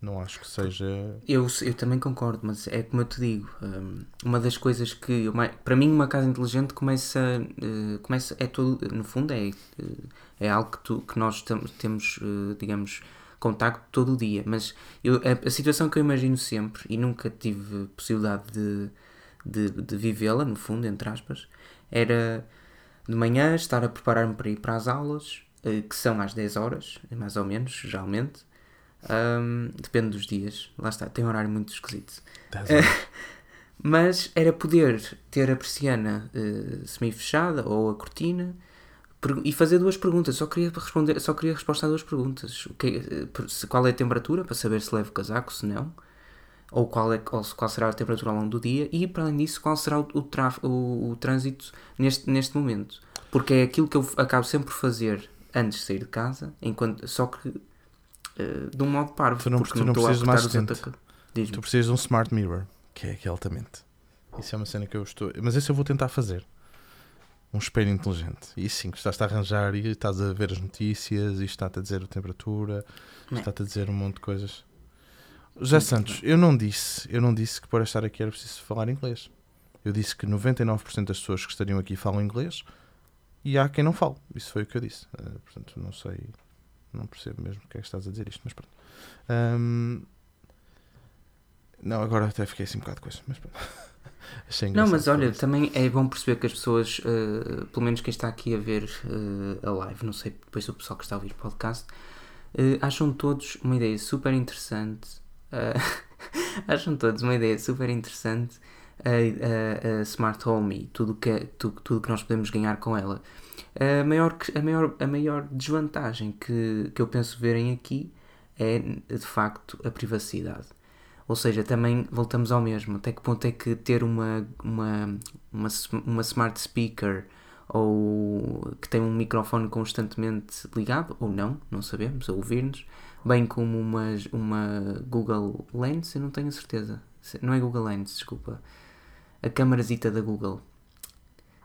B: Não acho que seja.
C: Eu, eu também concordo, mas é como eu te digo, hum, uma das coisas que eu para mim uma casa inteligente começa, eh, começa é todo, no fundo é, eh, é algo que, tu, que nós temos, eh, digamos, contacto todo o dia, mas eu, a, a situação que eu imagino sempre e nunca tive possibilidade de, de, de vivê-la, no fundo, entre aspas, era de manhã estar a preparar-me para ir para as aulas, eh, que são às 10 horas, mais ou menos, geralmente. Hum, depende dos dias, lá está, tem um horário muito esquisito. Mas era poder ter a persiana eh, semi-fechada ou a cortina e fazer duas perguntas. Só queria responder, só queria resposta a duas perguntas. Que, eh, se- qual é a temperatura para saber se levo casaco, se não, ou qual, é, se- qual será a temperatura ao longo do dia, e para além disso, qual será o, o, traf- o, o trânsito neste, neste momento. Porque é aquilo que eu acabo sempre por fazer antes de sair de casa, enquanto, só que eh, de um modo parvo.
B: Tu não-
C: porque
B: tu não
C: a
B: precisas de mais
C: Diz-me.
B: Tu precisas de um smart mirror, que é, que é altamente. Isso é uma cena que eu estou. Mas esse eu vou tentar fazer. Um espelho inteligente. E sim, que estás a arranjar e estás a ver as notícias e está-te a dizer a temperatura,
C: Não.
B: está-te a dizer um monte de coisas. José Santos, eu não disse, eu não disse que para estar aqui era preciso falar inglês. Eu disse que 99% das pessoas que estariam aqui falam inglês e há quem não fale. Isso foi o que eu disse. Eh, portanto, não sei, não percebo mesmo porque é que estás a dizer isto, mas pronto. Ahm, não, agora até fiquei assim um bocado de coisa, mas pronto. Achei
C: Não, mas olha, também é bom perceber que as pessoas, eh, pelo menos quem está aqui a ver eh, a live, não sei depois o pessoal que está a ouvir o podcast, acham todos uma ideia super interessante. Eh, acham todos uma ideia super interessante a, a, a Smart Home e tudo que, tudo, tudo que nós podemos ganhar com ela. A maior, a maior, a maior desvantagem que, que eu penso verem aqui é de facto a privacidade. Ou seja, também voltamos ao mesmo. Até que ponto é que ter uma, uma, uma, uma smart speaker ou que tem um microfone constantemente ligado, ou não, não sabemos, a ouvir-nos, bem como uma, uma Google Lens, eu não tenho certeza. Não é Google Lens, desculpa. A câmarazita da Google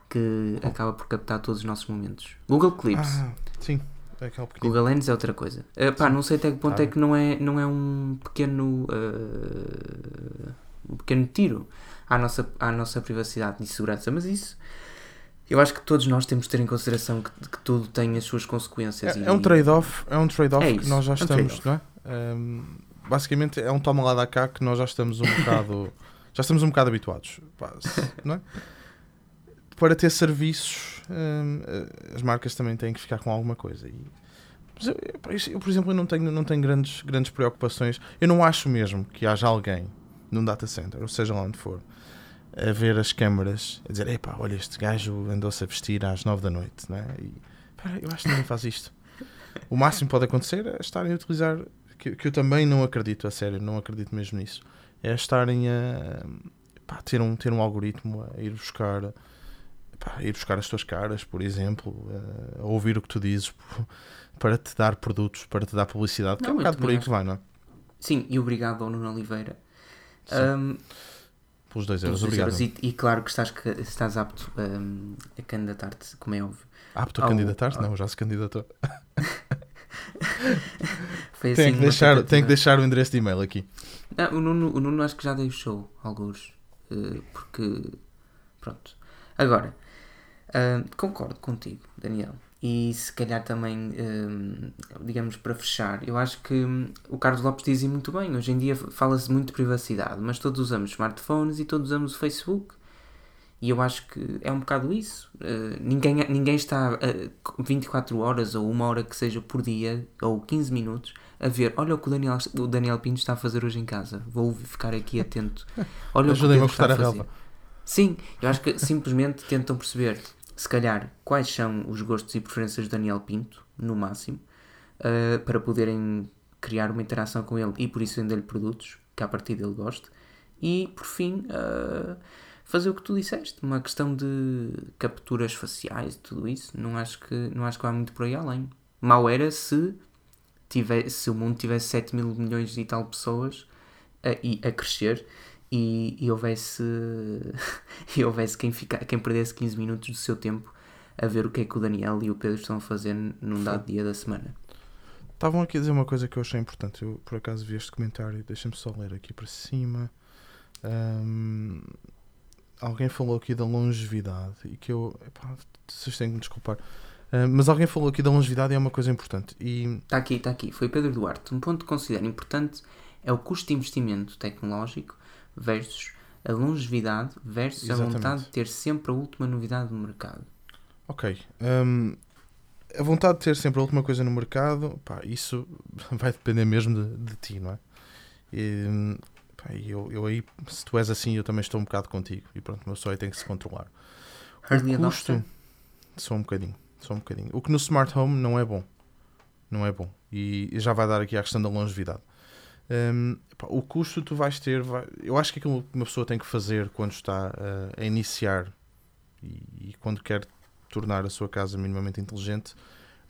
C: que acaba por captar todos os nossos momentos. Google Clips.
B: Ah, sim.
C: É Google Lens é outra coisa. Uh, pá, não sei até que ponto ah. é que não é, não é um pequeno uh, um pequeno tiro à nossa, à nossa privacidade e segurança, mas isso eu acho que todos nós temos de ter em consideração que, que tudo tem as suas consequências.
B: É, e, é um trade-off, é um trade-off é que nós já é estamos, não é? Um, basicamente é um toma lá da cá que nós já estamos um bocado já estamos um bocado habituados, não é? para ter serviços, hum, as marcas também têm que ficar com alguma coisa. E, eu, eu, por exemplo, eu não tenho, não tenho grandes, grandes preocupações. Eu não acho mesmo que haja alguém num data center, ou seja lá onde for, a ver as câmaras, a dizer: epá, olha, este gajo andou-se a vestir às nove da noite. Né? E, pá, eu acho que ninguém faz isto. O máximo que pode acontecer é estarem a utilizar, que, que eu também não acredito, a sério, não acredito mesmo nisso, é estarem a pá, ter, um, ter um algoritmo a ir buscar pá, ir buscar as tuas caras, por exemplo, a ouvir o que tu dizes para te dar produtos, para te dar publicidade, que é um bocado por aí que vai, não é?
C: Sim, e obrigado ao Nuno Oliveira. Um,
B: pelos 2 euros, obrigado. Euros,
C: e, e, claro que estás, estás apto um, a candidatar-te, como é óbvio.
B: Apto a candidatar-te? Não, já se candidatou. Foi assim tem, que deixar, tem que deixar o endereço de e-mail aqui.
C: Não, o, Nuno, o Nuno acho que já deixou alguns, uh, porque pronto. Agora, Uh, concordo contigo, Daniel. E se calhar também, uh, digamos, para fechar, eu acho que um, o Carlos Lopes dizia muito bem. Hoje em dia fala-se muito de privacidade, mas todos usamos smartphones e todos usamos o Facebook. E eu acho que é um bocado isso. Uh, ninguém, ninguém está uh, 24 horas ou uma hora que seja por dia, ou 15 minutos, a ver, olha o que o Daniel, o Daniel Pinto está a fazer hoje em casa. Vou ficar aqui atento. Olha o que ele está a fazer. Sim, eu acho que simplesmente tentam perceber se calhar, quais são os gostos e preferências de Daniel Pinto, no máximo, uh, para poderem criar uma interação com ele e por isso vender-lhe produtos que a partir dele goste. E, por fim, uh, fazer o que tu disseste, uma questão de capturas faciais tudo isso. Não acho que, não acho que vá muito por aí além. Mal era se, tivesse, se o mundo tivesse 7 mil milhões e tal pessoas a, e a crescer e, e houvesse, e houvesse quem, fica, quem perdesse 15 minutos do seu tempo a ver o que é que o Daniel e o Pedro estão a fazer num dado dia da semana.
B: Estavam aqui a dizer uma coisa que eu achei importante. Eu por acaso vi este comentário, deixa-me só ler aqui para cima. Um, alguém falou aqui da longevidade e que eu. Epá, vocês têm que me desculpar. Uh, mas alguém falou aqui da longevidade e é uma coisa importante.
C: Está aqui, está aqui. Foi Pedro Duarte. Um ponto que considero importante é o custo de investimento tecnológico versus a longevidade versus Exatamente. a vontade de ter sempre a última novidade no mercado.
B: Ok. Um, a vontade de ter sempre a última coisa no mercado, pá, isso vai depender mesmo de, de ti, não é? E, pá, eu, eu aí, se tu és assim, eu também estou um bocado contigo. E pronto, o meu sonho tem que se controlar.
C: Early o custo,
B: só um bocadinho, só um bocadinho. O que no smart home não é bom. Não é bom. E já vai dar aqui a questão da longevidade. Um, o custo tu vais ter, vai, eu acho que aquilo que uma pessoa tem que fazer quando está uh, a iniciar e, e, quando quer tornar a sua casa minimamente inteligente,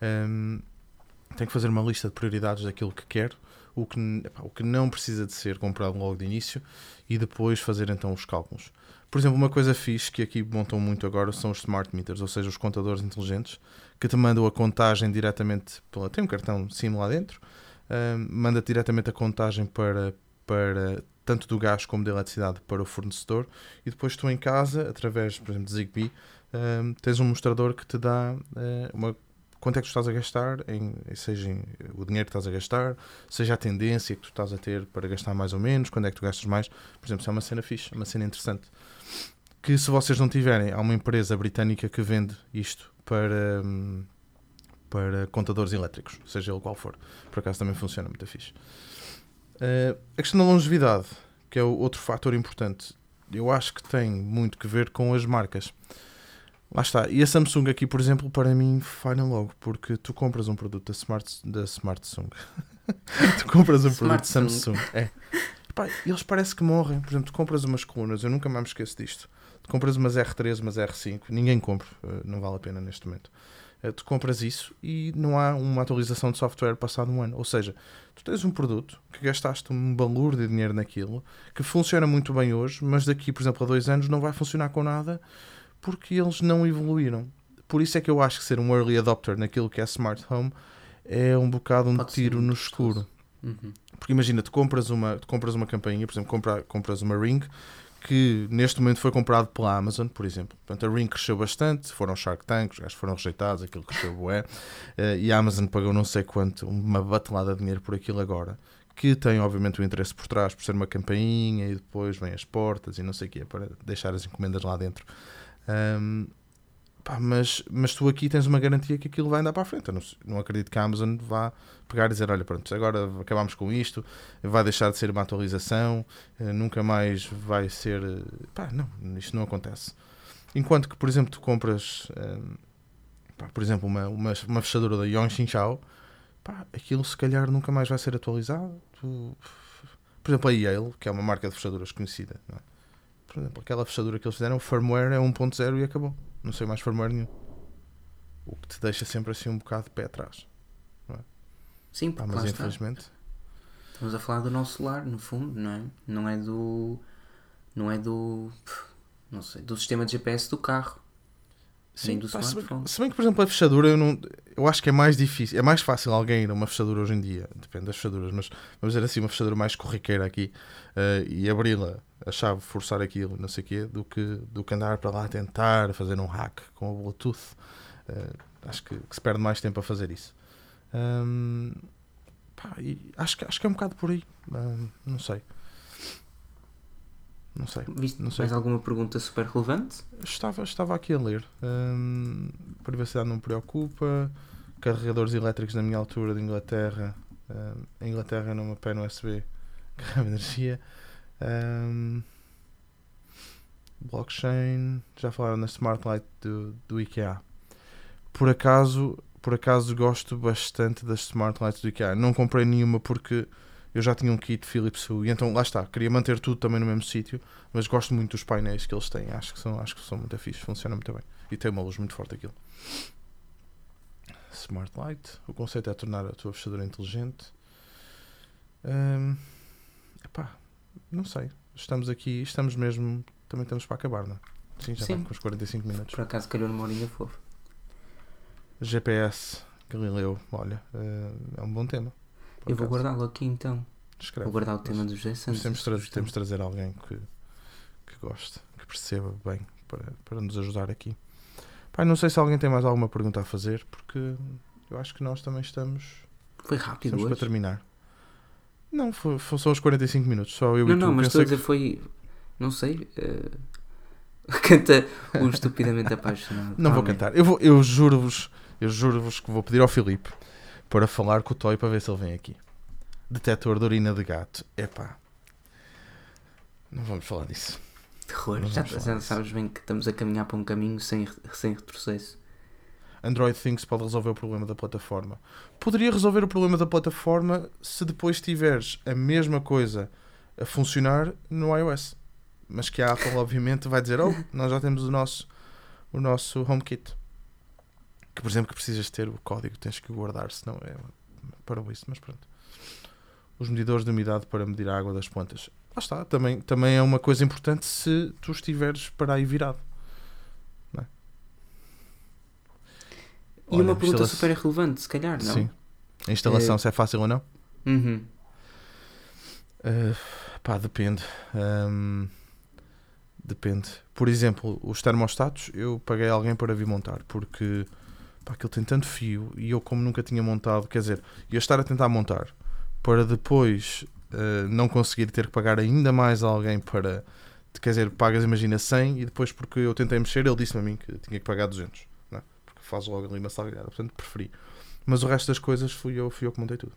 B: um, tem que fazer uma lista de prioridades daquilo que quer, o que, o que não precisa de ser comprado logo de início e depois fazer então os cálculos. Por exemplo, uma coisa fixe que aqui montam muito agora são os smart meters, ou seja, os contadores inteligentes que te mandam a contagem diretamente. Pela, tem um cartão SIM lá dentro manda diretamente a contagem para, para tanto do gás como da eletricidade para o fornecedor e depois tu em casa, através, por exemplo, de Zigbee, tens um mostrador que te dá uh, uma quanto é que tu estás a gastar, em, seja em, o dinheiro que estás a gastar, seja a tendência que tu estás a ter para gastar mais ou menos, quando é que tu gastas mais. Por exemplo, isso é uma cena fixe, uma cena interessante. Que se vocês não tiverem, há uma empresa britânica que vende isto para. Hum, para contadores elétricos, seja ele qual for. Por acaso também funciona muito fixe. Uh, a questão da longevidade, que é o outro fator importante. eu acho que tem muito que ver com as marcas. Lá está. E a Samsung aqui, por exemplo, para mim falha logo, porque tu compras um produto da Smart da Smartsung. tu compras um produto de. Samsung. É. Pá, eles parece que morrem. Por exemplo, tu compras umas colunas, eu nunca mais me esqueço disto. Tu compras umas R3, umas R5, ninguém compra, eh, não vale a pena neste momento. Eh, Tu compras isso e não há uma atualização de software passado um ano. Ou seja, tu tens um produto que gastaste um valor de dinheiro naquilo, que funciona muito bem hoje, mas daqui, por exemplo, a dois anos não vai funcionar com nada porque eles não evoluíram. Por isso é que eu acho que ser um early adopter naquilo que é smart home é um bocado um
C: Pode
B: tiro no escuro.
C: Uhum.
B: Porque imagina, tu compras uma, tu compras uma campainha, por exemplo, compra, compras uma Ring que neste momento foi comprado pela Amazon, por exemplo. Portanto, a Ring cresceu bastante, foram Shark Tank, os gajos foram rejeitados, aquilo cresceu bué, eh, e a Amazon pagou não sei quanto, uma batelada de dinheiro por aquilo agora, que tem obviamente o interesse por trás, por ser uma campainha, e depois vem as portas e não sei o quê, para deixar as encomendas lá dentro. Ahm, pá, mas, mas tu aqui tens uma garantia que aquilo vai andar para a frente. Eu não, não acredito que a Amazon vá pegar e dizer: olha, pronto, agora acabamos com isto, vai deixar de ser uma atualização, eh, nunca mais vai ser. eh, Pá, não, isto não acontece. Enquanto que, por exemplo, tu compras, ahm, pá, por exemplo, uma, uma, uma fechadura da Yongxin Xiao, pá, aquilo se calhar nunca mais vai ser atualizado. Tu- Por exemplo, a Yale, que é uma marca de fechaduras conhecida, é? por exemplo, aquela fechadura que eles fizeram, o firmware é 1.0 e acabou. Não sei mais firmware nenhum. O que te deixa sempre assim um bocado de pé atrás.
C: Sim,
B: Pá,
C: porque
B: mas
C: lá está.
B: infelizmente.
C: Estamos a falar do nosso lar, no fundo, não é? Não é do. Não é do. Não sei, do sistema de GPS do carro. Nem do
B: pá, se, bem,
C: smartphone.
B: que- se bem que, por exemplo, a fechadura, eu, não, eu acho que é mais difícil. É mais fácil alguém ir a uma fechadura hoje em dia, depende das fechaduras, mas vamos dizer assim, uma fechadura mais corriqueira aqui eh, e abri-la, a chave, forçar aquilo, não sei o quê, do que, do que andar para lá a tentar fazer um hack com o Bluetooth. Eh, acho que, que se perde mais tempo a fazer isso. Ahm, pá, acho, que, acho que é um bocado por aí. Ahm, não sei. Não sei.
C: Viste
B: Não sei.
C: mais alguma pergunta super relevante?
B: Estava, estava aqui a ler. Hum, privacidade não me preocupa. Carregadores elétricos na minha altura de Inglaterra. A Inglaterra numa pen USB carrega energia. Hum, blockchain. Já falaram na Smart Light do, do IKEA. Por acaso, por acaso gosto bastante das Smart Lights do IKEA. Não comprei nenhuma porque eu já tinha um kit Philips Hue. Então lá está. Queria manter tudo também no mesmo sítio mas gosto muito dos painéis que eles têm. Acho que são, acho que são muito fixe, funciona muito bem. E tem uma luz muito forte aquilo. Smart Light. O conceito é tornar a tua fechadura inteligente. Hum, epá, não sei. Estamos aqui, estamos mesmo. Também estamos para acabar, não é? Sim, já
C: Sim.
B: com os 45 minutos.
C: Por acaso calhou numa horinha fofa.
B: GPS, Galileu, olha, eh, é um bom tema.
C: Eu vou
B: acaso.
C: guardá-lo aqui então.
B: Escreve.
C: Vou guardar o tema do José Santos.
B: temos, de trazer,
C: Sugestão.
B: temos de trazer alguém que, que goste, que perceba bem para, para nos ajudar aqui. Pai, não sei se alguém tem mais alguma pergunta a fazer, porque eu acho que nós também estamos,
C: Foi rápido
B: estamos para
C: hoje.
B: terminar. Não, foi, foi só os 45 minutos, só eu
C: Não,
B: e tu.
C: não, mas estou a dizer foi. Não sei. eh, canta o estupidamente apaixonado.
B: que- Não vou cantar. Eu, vou- eu juro-vos, eu juro-vos que vou pedir ao Filipe para falar com o Toy para ver se ele vem aqui. Detetor de urina de gato. Epá. Não vamos falar disso.
C: Terror. Já, já
B: disso.
C: sabes bem que estamos a caminhar para um caminho sem, sem retrocesso.
B: Android Things pode resolver o problema da plataforma. Poderia resolver o problema da plataforma se depois tiveres a mesma coisa a funcionar no iOS. Mas que a Apple, obviamente, vai dizer: Oh, nós já temos o nosso, o nosso HomeKit. Que, por exemplo, que precisas ter o código, tens que guardar, senão é para isso. Mas pronto. Os medidores de umidade para medir a água das plantas. Lá está, também, também é uma coisa importante se tu estiveres para aí virado.
C: E uma pergunta
B: instala-
C: super relevante, se calhar, não?
B: Sim. A instalação,
C: É-
B: se é fácil ou não?
C: Uhum.
B: Uh, pá, depende. Ahm, depende. Por exemplo, os termostatos, eu paguei alguém para vir montar, porque pá, aquilo tem tanto fio e eu, como nunca tinha montado, quer dizer, ia estar a tentar montar para depois uh, não conseguir ter que pagar ainda mais alguém para. Quer dizer, pagas, imagina, 100 e depois, porque eu tentei mexer, ele disse-me a mim que tinha que pagar 200, não é? porque faz logo ali uma salgada, portanto preferi. Mas o resto das coisas fui eu, fui eu que montei tudo.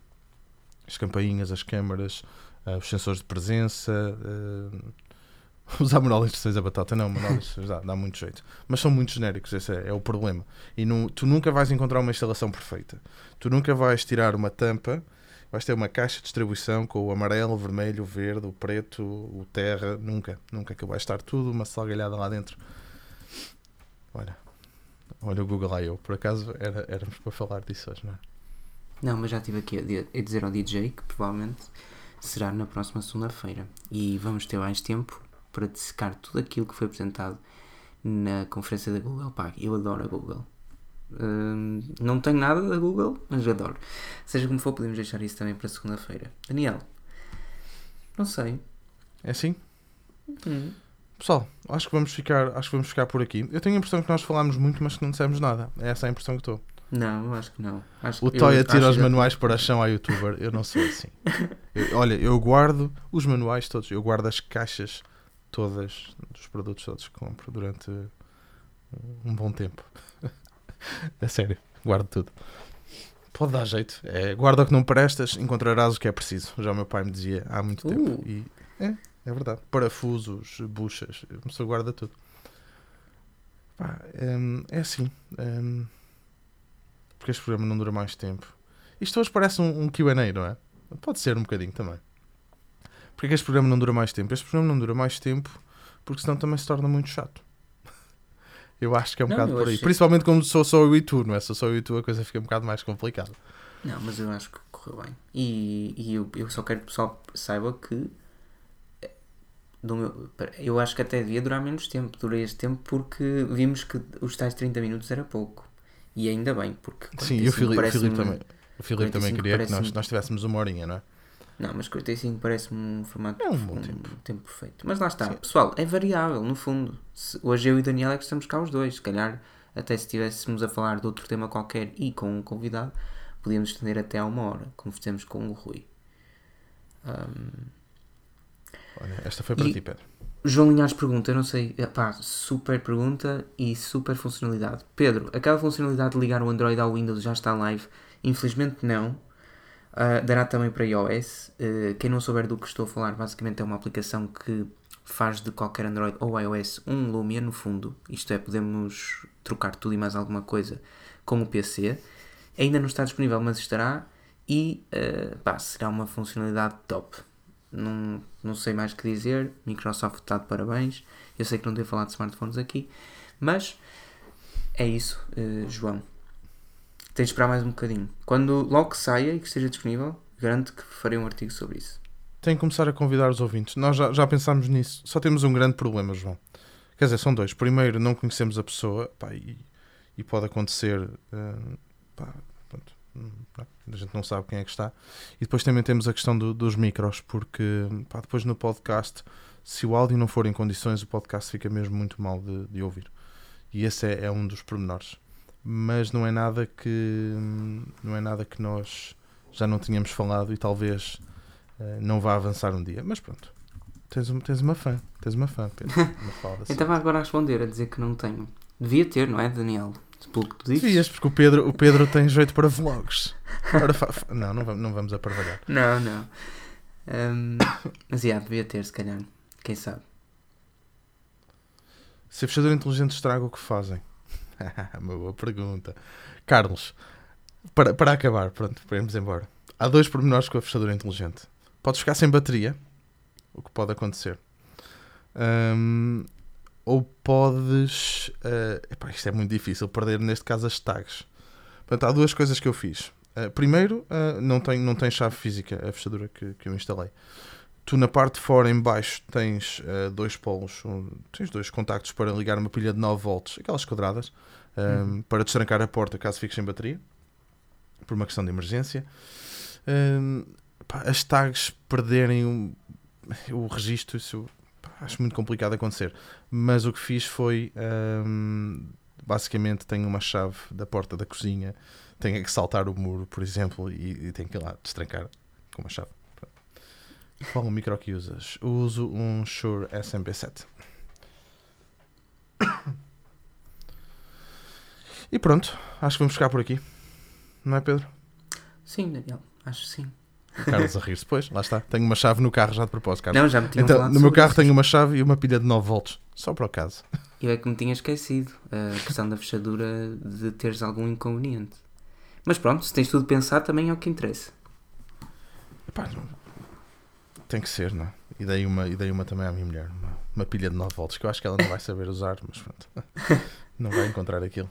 B: As campainhas, as câmaras, ah, os sensores de presença, ah, Usar manual de instruções a batata, não, manual dá, dá muito jeito. Mas são muito genéricos, esse é, é o problema. E tu nunca vais encontrar uma instalação perfeita. Tu nunca vais tirar uma tampa, vais ter uma caixa de distribuição com o amarelo, o vermelho, o verde, o preto, o terra. Nunca, nunca que vai estar tudo uma salgalhada lá dentro. Olha, olha o Google I.O. Por acaso era, éramos para falar disso hoje, não é?
C: Não, mas já estive aqui a, a dizer ao DJ que provavelmente será na próxima segunda-feira. E vamos ter mais tempo para dissecar tudo aquilo que foi apresentado na conferência da Google. Pá, eu adoro a Google. Hum, não tenho nada da Google, mas adoro. Seja como for, podemos deixar isso também para segunda-feira. Daniel, não sei.
B: É assim?
C: Hum,
B: Pessoal, acho que vamos ficar, acho que vamos ficar por aqui. Eu tenho a impressão que nós falámos muito, mas que não dissemos nada. É essa a impressão que estou.
C: Não, acho que não. Acho
B: O
C: que-
B: Toy
C: eu
B: atira
C: acho
B: os manuais para a chão à youtuber. Eu não sou assim. Eu- olha, eu guardo os manuais todos. Eu guardo as caixas todas dos produtos todos que compro durante um bom tempo. É sério, guardo tudo. Pode dar jeito. É, guarda o que não prestas, encontrarás o que é preciso. Já o meu pai me dizia há muito
C: Uh.
B: tempo. E é, é verdade. Parafusos, buchas, a pessoa guarda tudo. Pá, hum, é assim. hum, porque este programa não dura mais tempo. Isto hoje parece um, um QA, não é? Pode ser um bocadinho também. Porque é que este programa não dura mais tempo? Este programa não dura mais tempo porque senão também se torna muito chato. Eu acho que é um
C: Não,
B: bocado por aí.
C: achei-
B: Principalmente como sou só eu e tu, não é? Sou só eu e tu, a coisa fica um bocado mais complicada.
C: Não, mas eu acho que correu bem. E, e eu, eu só quero que o pessoal saiba que meu- eu acho que até devia durar menos tempo. Durei este tempo porque vimos que os tais 30 minutos era pouco. E ainda bem, porque
B: Sim, e o
C: 45
B: Filipe, o Filipe também. O Filipe também
C: 45
B: queria que nós, nós tivéssemos uma horinha, não é?
C: Não, mas 45 parece-me um formato
B: É um bom tempo.
C: tempo perfeito. Mas lá está,
B: Sim.
C: pessoal, é variável, no fundo. Se- hoje eu e o Daniel é que estamos cá os dois. Se calhar, até se estivéssemos a falar de outro tema qualquer e com um convidado, podíamos estender até a uma hora, como fizemos com o Rui. Ahm,
B: Olha, esta foi para
C: E-
B: ti, Pedro.
C: João Linhares pergunta, eu não sei, eh, pá, super pergunta e super funcionalidade. Pedro, aquela funcionalidade de ligar o Android ao Windows já está live? Infelizmente não. Ah, dará também para iOS. Eh, quem não souber do que estou a falar, basicamente é uma aplicação que faz de qualquer Android ou iOS um Lumia no fundo. Isto é, podemos trocar tudo e mais alguma coisa com o PC. Ainda não está disponível, mas estará. E eh, pá, será uma funcionalidade top. Não, não sei mais o que dizer. Microsoft está de parabéns. Eu sei que não devo falar de smartphones aqui, mas é isso, eh, João. Tens de esperar mais um bocadinho. Quando logo que saia e que esteja disponível, garanto que farei um artigo sobre isso.
B: Tem que começar a convidar os ouvintes. Nós já, já pensámos nisso. Só temos um grande problema, João. Quer dizer, são dois. Primeiro, não conhecemos a pessoa pá, e, e pode acontecer. hum, pá, a gente não sabe quem é que está. E depois também temos a questão do- dos micros, porque pá, depois no podcast, se o áudio não for em condições, o podcast fica mesmo muito mal de, de ouvir. E esse é, é um dos pormenores. Mas não é nada que não é nada que nós já não tínhamos falado e talvez eh, não vá avançar um dia. Mas pronto, tens, um- tens uma fã, tens uma fã, Pedro. Uma
C: Eu estava agora a responder, a dizer que não tenho. Devia ter, não é, Daniel? Pelo que tu dizes.
B: Devias, porque o Pedro, o Pedro tem jeito para vlogs. Fa- não, não vamos, não vamos aparvalhar.
C: Não, não. Ahm, mas, yeah, devia ter, se calhar. Quem sabe?
B: Se a fechadura inteligente estraga o que fazem? Uma boa pergunta. Carlos, para, para acabar, pronto, para irmos embora. Há dois pormenores com a fechadura inteligente. Podes ficar sem bateria, o que pode acontecer. Ahm, ou podes. eh, epá, isto é muito difícil, perder neste caso as tags. Portanto, há duas coisas que eu fiz. Eh, primeiro, eh, não, tem, não tem chave física a fechadura que, que eu instalei. Tu na parte de fora, em baixo, tens eh, dois polos, um- tens dois contactos para ligar uma pilha de 9 volts, aquelas quadradas, um, para destrancar a porta caso fiques sem bateria, por uma questão de emergência. Um, pá, as tags perderem o, o registro, isso acho muito complicado acontecer. Mas o que fiz foi, um, basicamente, tenho uma chave da porta da cozinha, tenho que saltar o muro, por exemplo, e, e tenho que ir lá destrancar com uma chave. Qual o micro que usas? Uso um Shure SMP7. E pronto, acho que vamos ficar por aqui. Não é, Pedro?
C: Sim, Daniel. Acho que sim.
B: Carlos a rir-se. Pois, lá está. Tenho uma chave no carro já de propósito, Carlos.
C: Não, já me tinham
B: então,
C: falado
B: no meu
C: sobre
B: carro
C: isso.
B: tenho uma chave e uma pilha de 9 volts. Só por acaso.
C: Eu é que me tinha esquecido a questão da fechadura de teres algum inconveniente. Mas pronto, se tens tudo pensado também é o que interessa.
B: Epá, não- tem que ser, não é? E dei uma, e dei uma também à minha mulher. Uma, uma pilha de 9 volts que eu acho que ela não vai saber usar, mas pronto. não vai encontrar aquilo.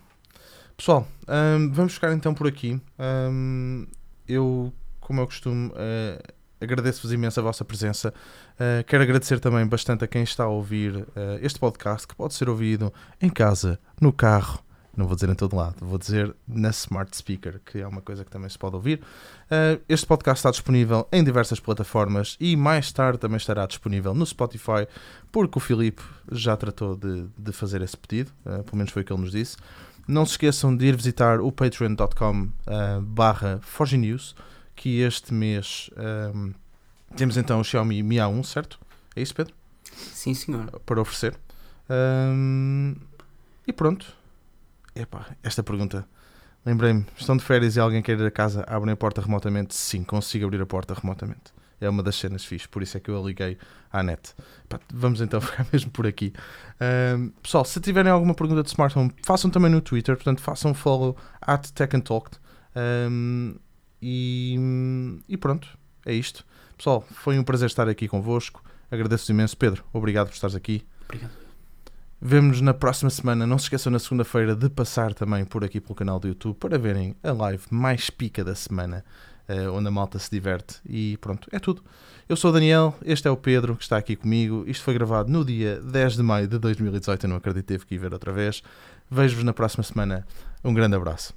B: Pessoal, hum, vamos ficar então por aqui. Hum, eu, como eu costumo, eh, agradeço-vos imenso a vossa presença. Eh, quero agradecer também bastante a quem está a ouvir eh, este podcast, que pode ser ouvido em casa, no carro, não vou dizer em todo lado, vou dizer na Smart Speaker, que é uma coisa que também se pode ouvir. Uh, este podcast está disponível em diversas plataformas e mais tarde também estará disponível no Spotify, porque o Filipe já tratou de, de fazer esse pedido, uh, pelo menos foi o que ele nos disse. Não se esqueçam de ir visitar o patreon.com uh, barra News, que este mês um, temos então o Xiaomi Mi A1, certo? É isso, Pedro?
C: Sim, senhor.
B: Para oferecer. Um, e pronto. Epá, esta pergunta Lembrei-me, estão de férias e alguém quer ir a casa, abrem a porta remotamente? Sim, consigo abrir a porta remotamente. É uma das cenas fixe, por isso é que eu a liguei à net. Pá, vamos então ficar mesmo por aqui. Ahm, pessoal, se tiverem alguma pergunta de smartphone, façam também no Twitter, portanto façam follow at Tech and Talk. Ahm, e, e pronto, é isto. Pessoal, foi um prazer estar aqui convosco. Agradeço imenso. Pedro, obrigado por estares aqui.
C: Obrigado.
B: Vemo-nos na próxima semana. Não se esqueçam na segunda-feira de passar também por aqui pelo canal do YouTube para verem a live mais pica da semana, eh, onde a malta se diverte. E pronto, é tudo. Eu sou o Daniel, este é o Pedro que está aqui comigo. Isto foi gravado no dia 10 de maio de 2018. Eu não acredito que teve que ir ver outra vez. Vejo-vos na próxima semana. Um grande abraço.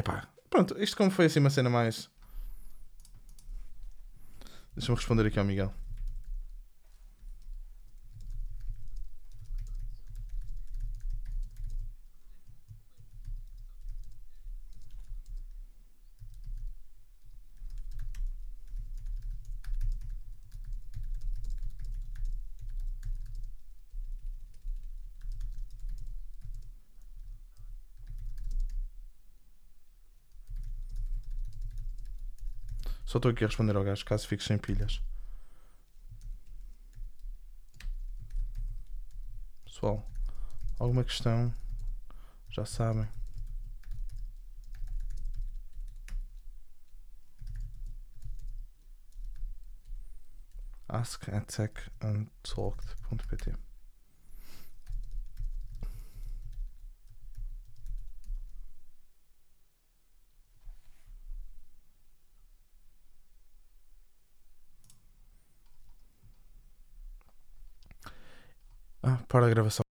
B: Epá, pronto, isto como foi assim uma cena mais. Deixa-me responder aqui ao Miguel. Só estou aqui a responder ao gajo caso fiques sem pilhas. Pessoal, alguma questão? Já sabem. Ask para a gravação.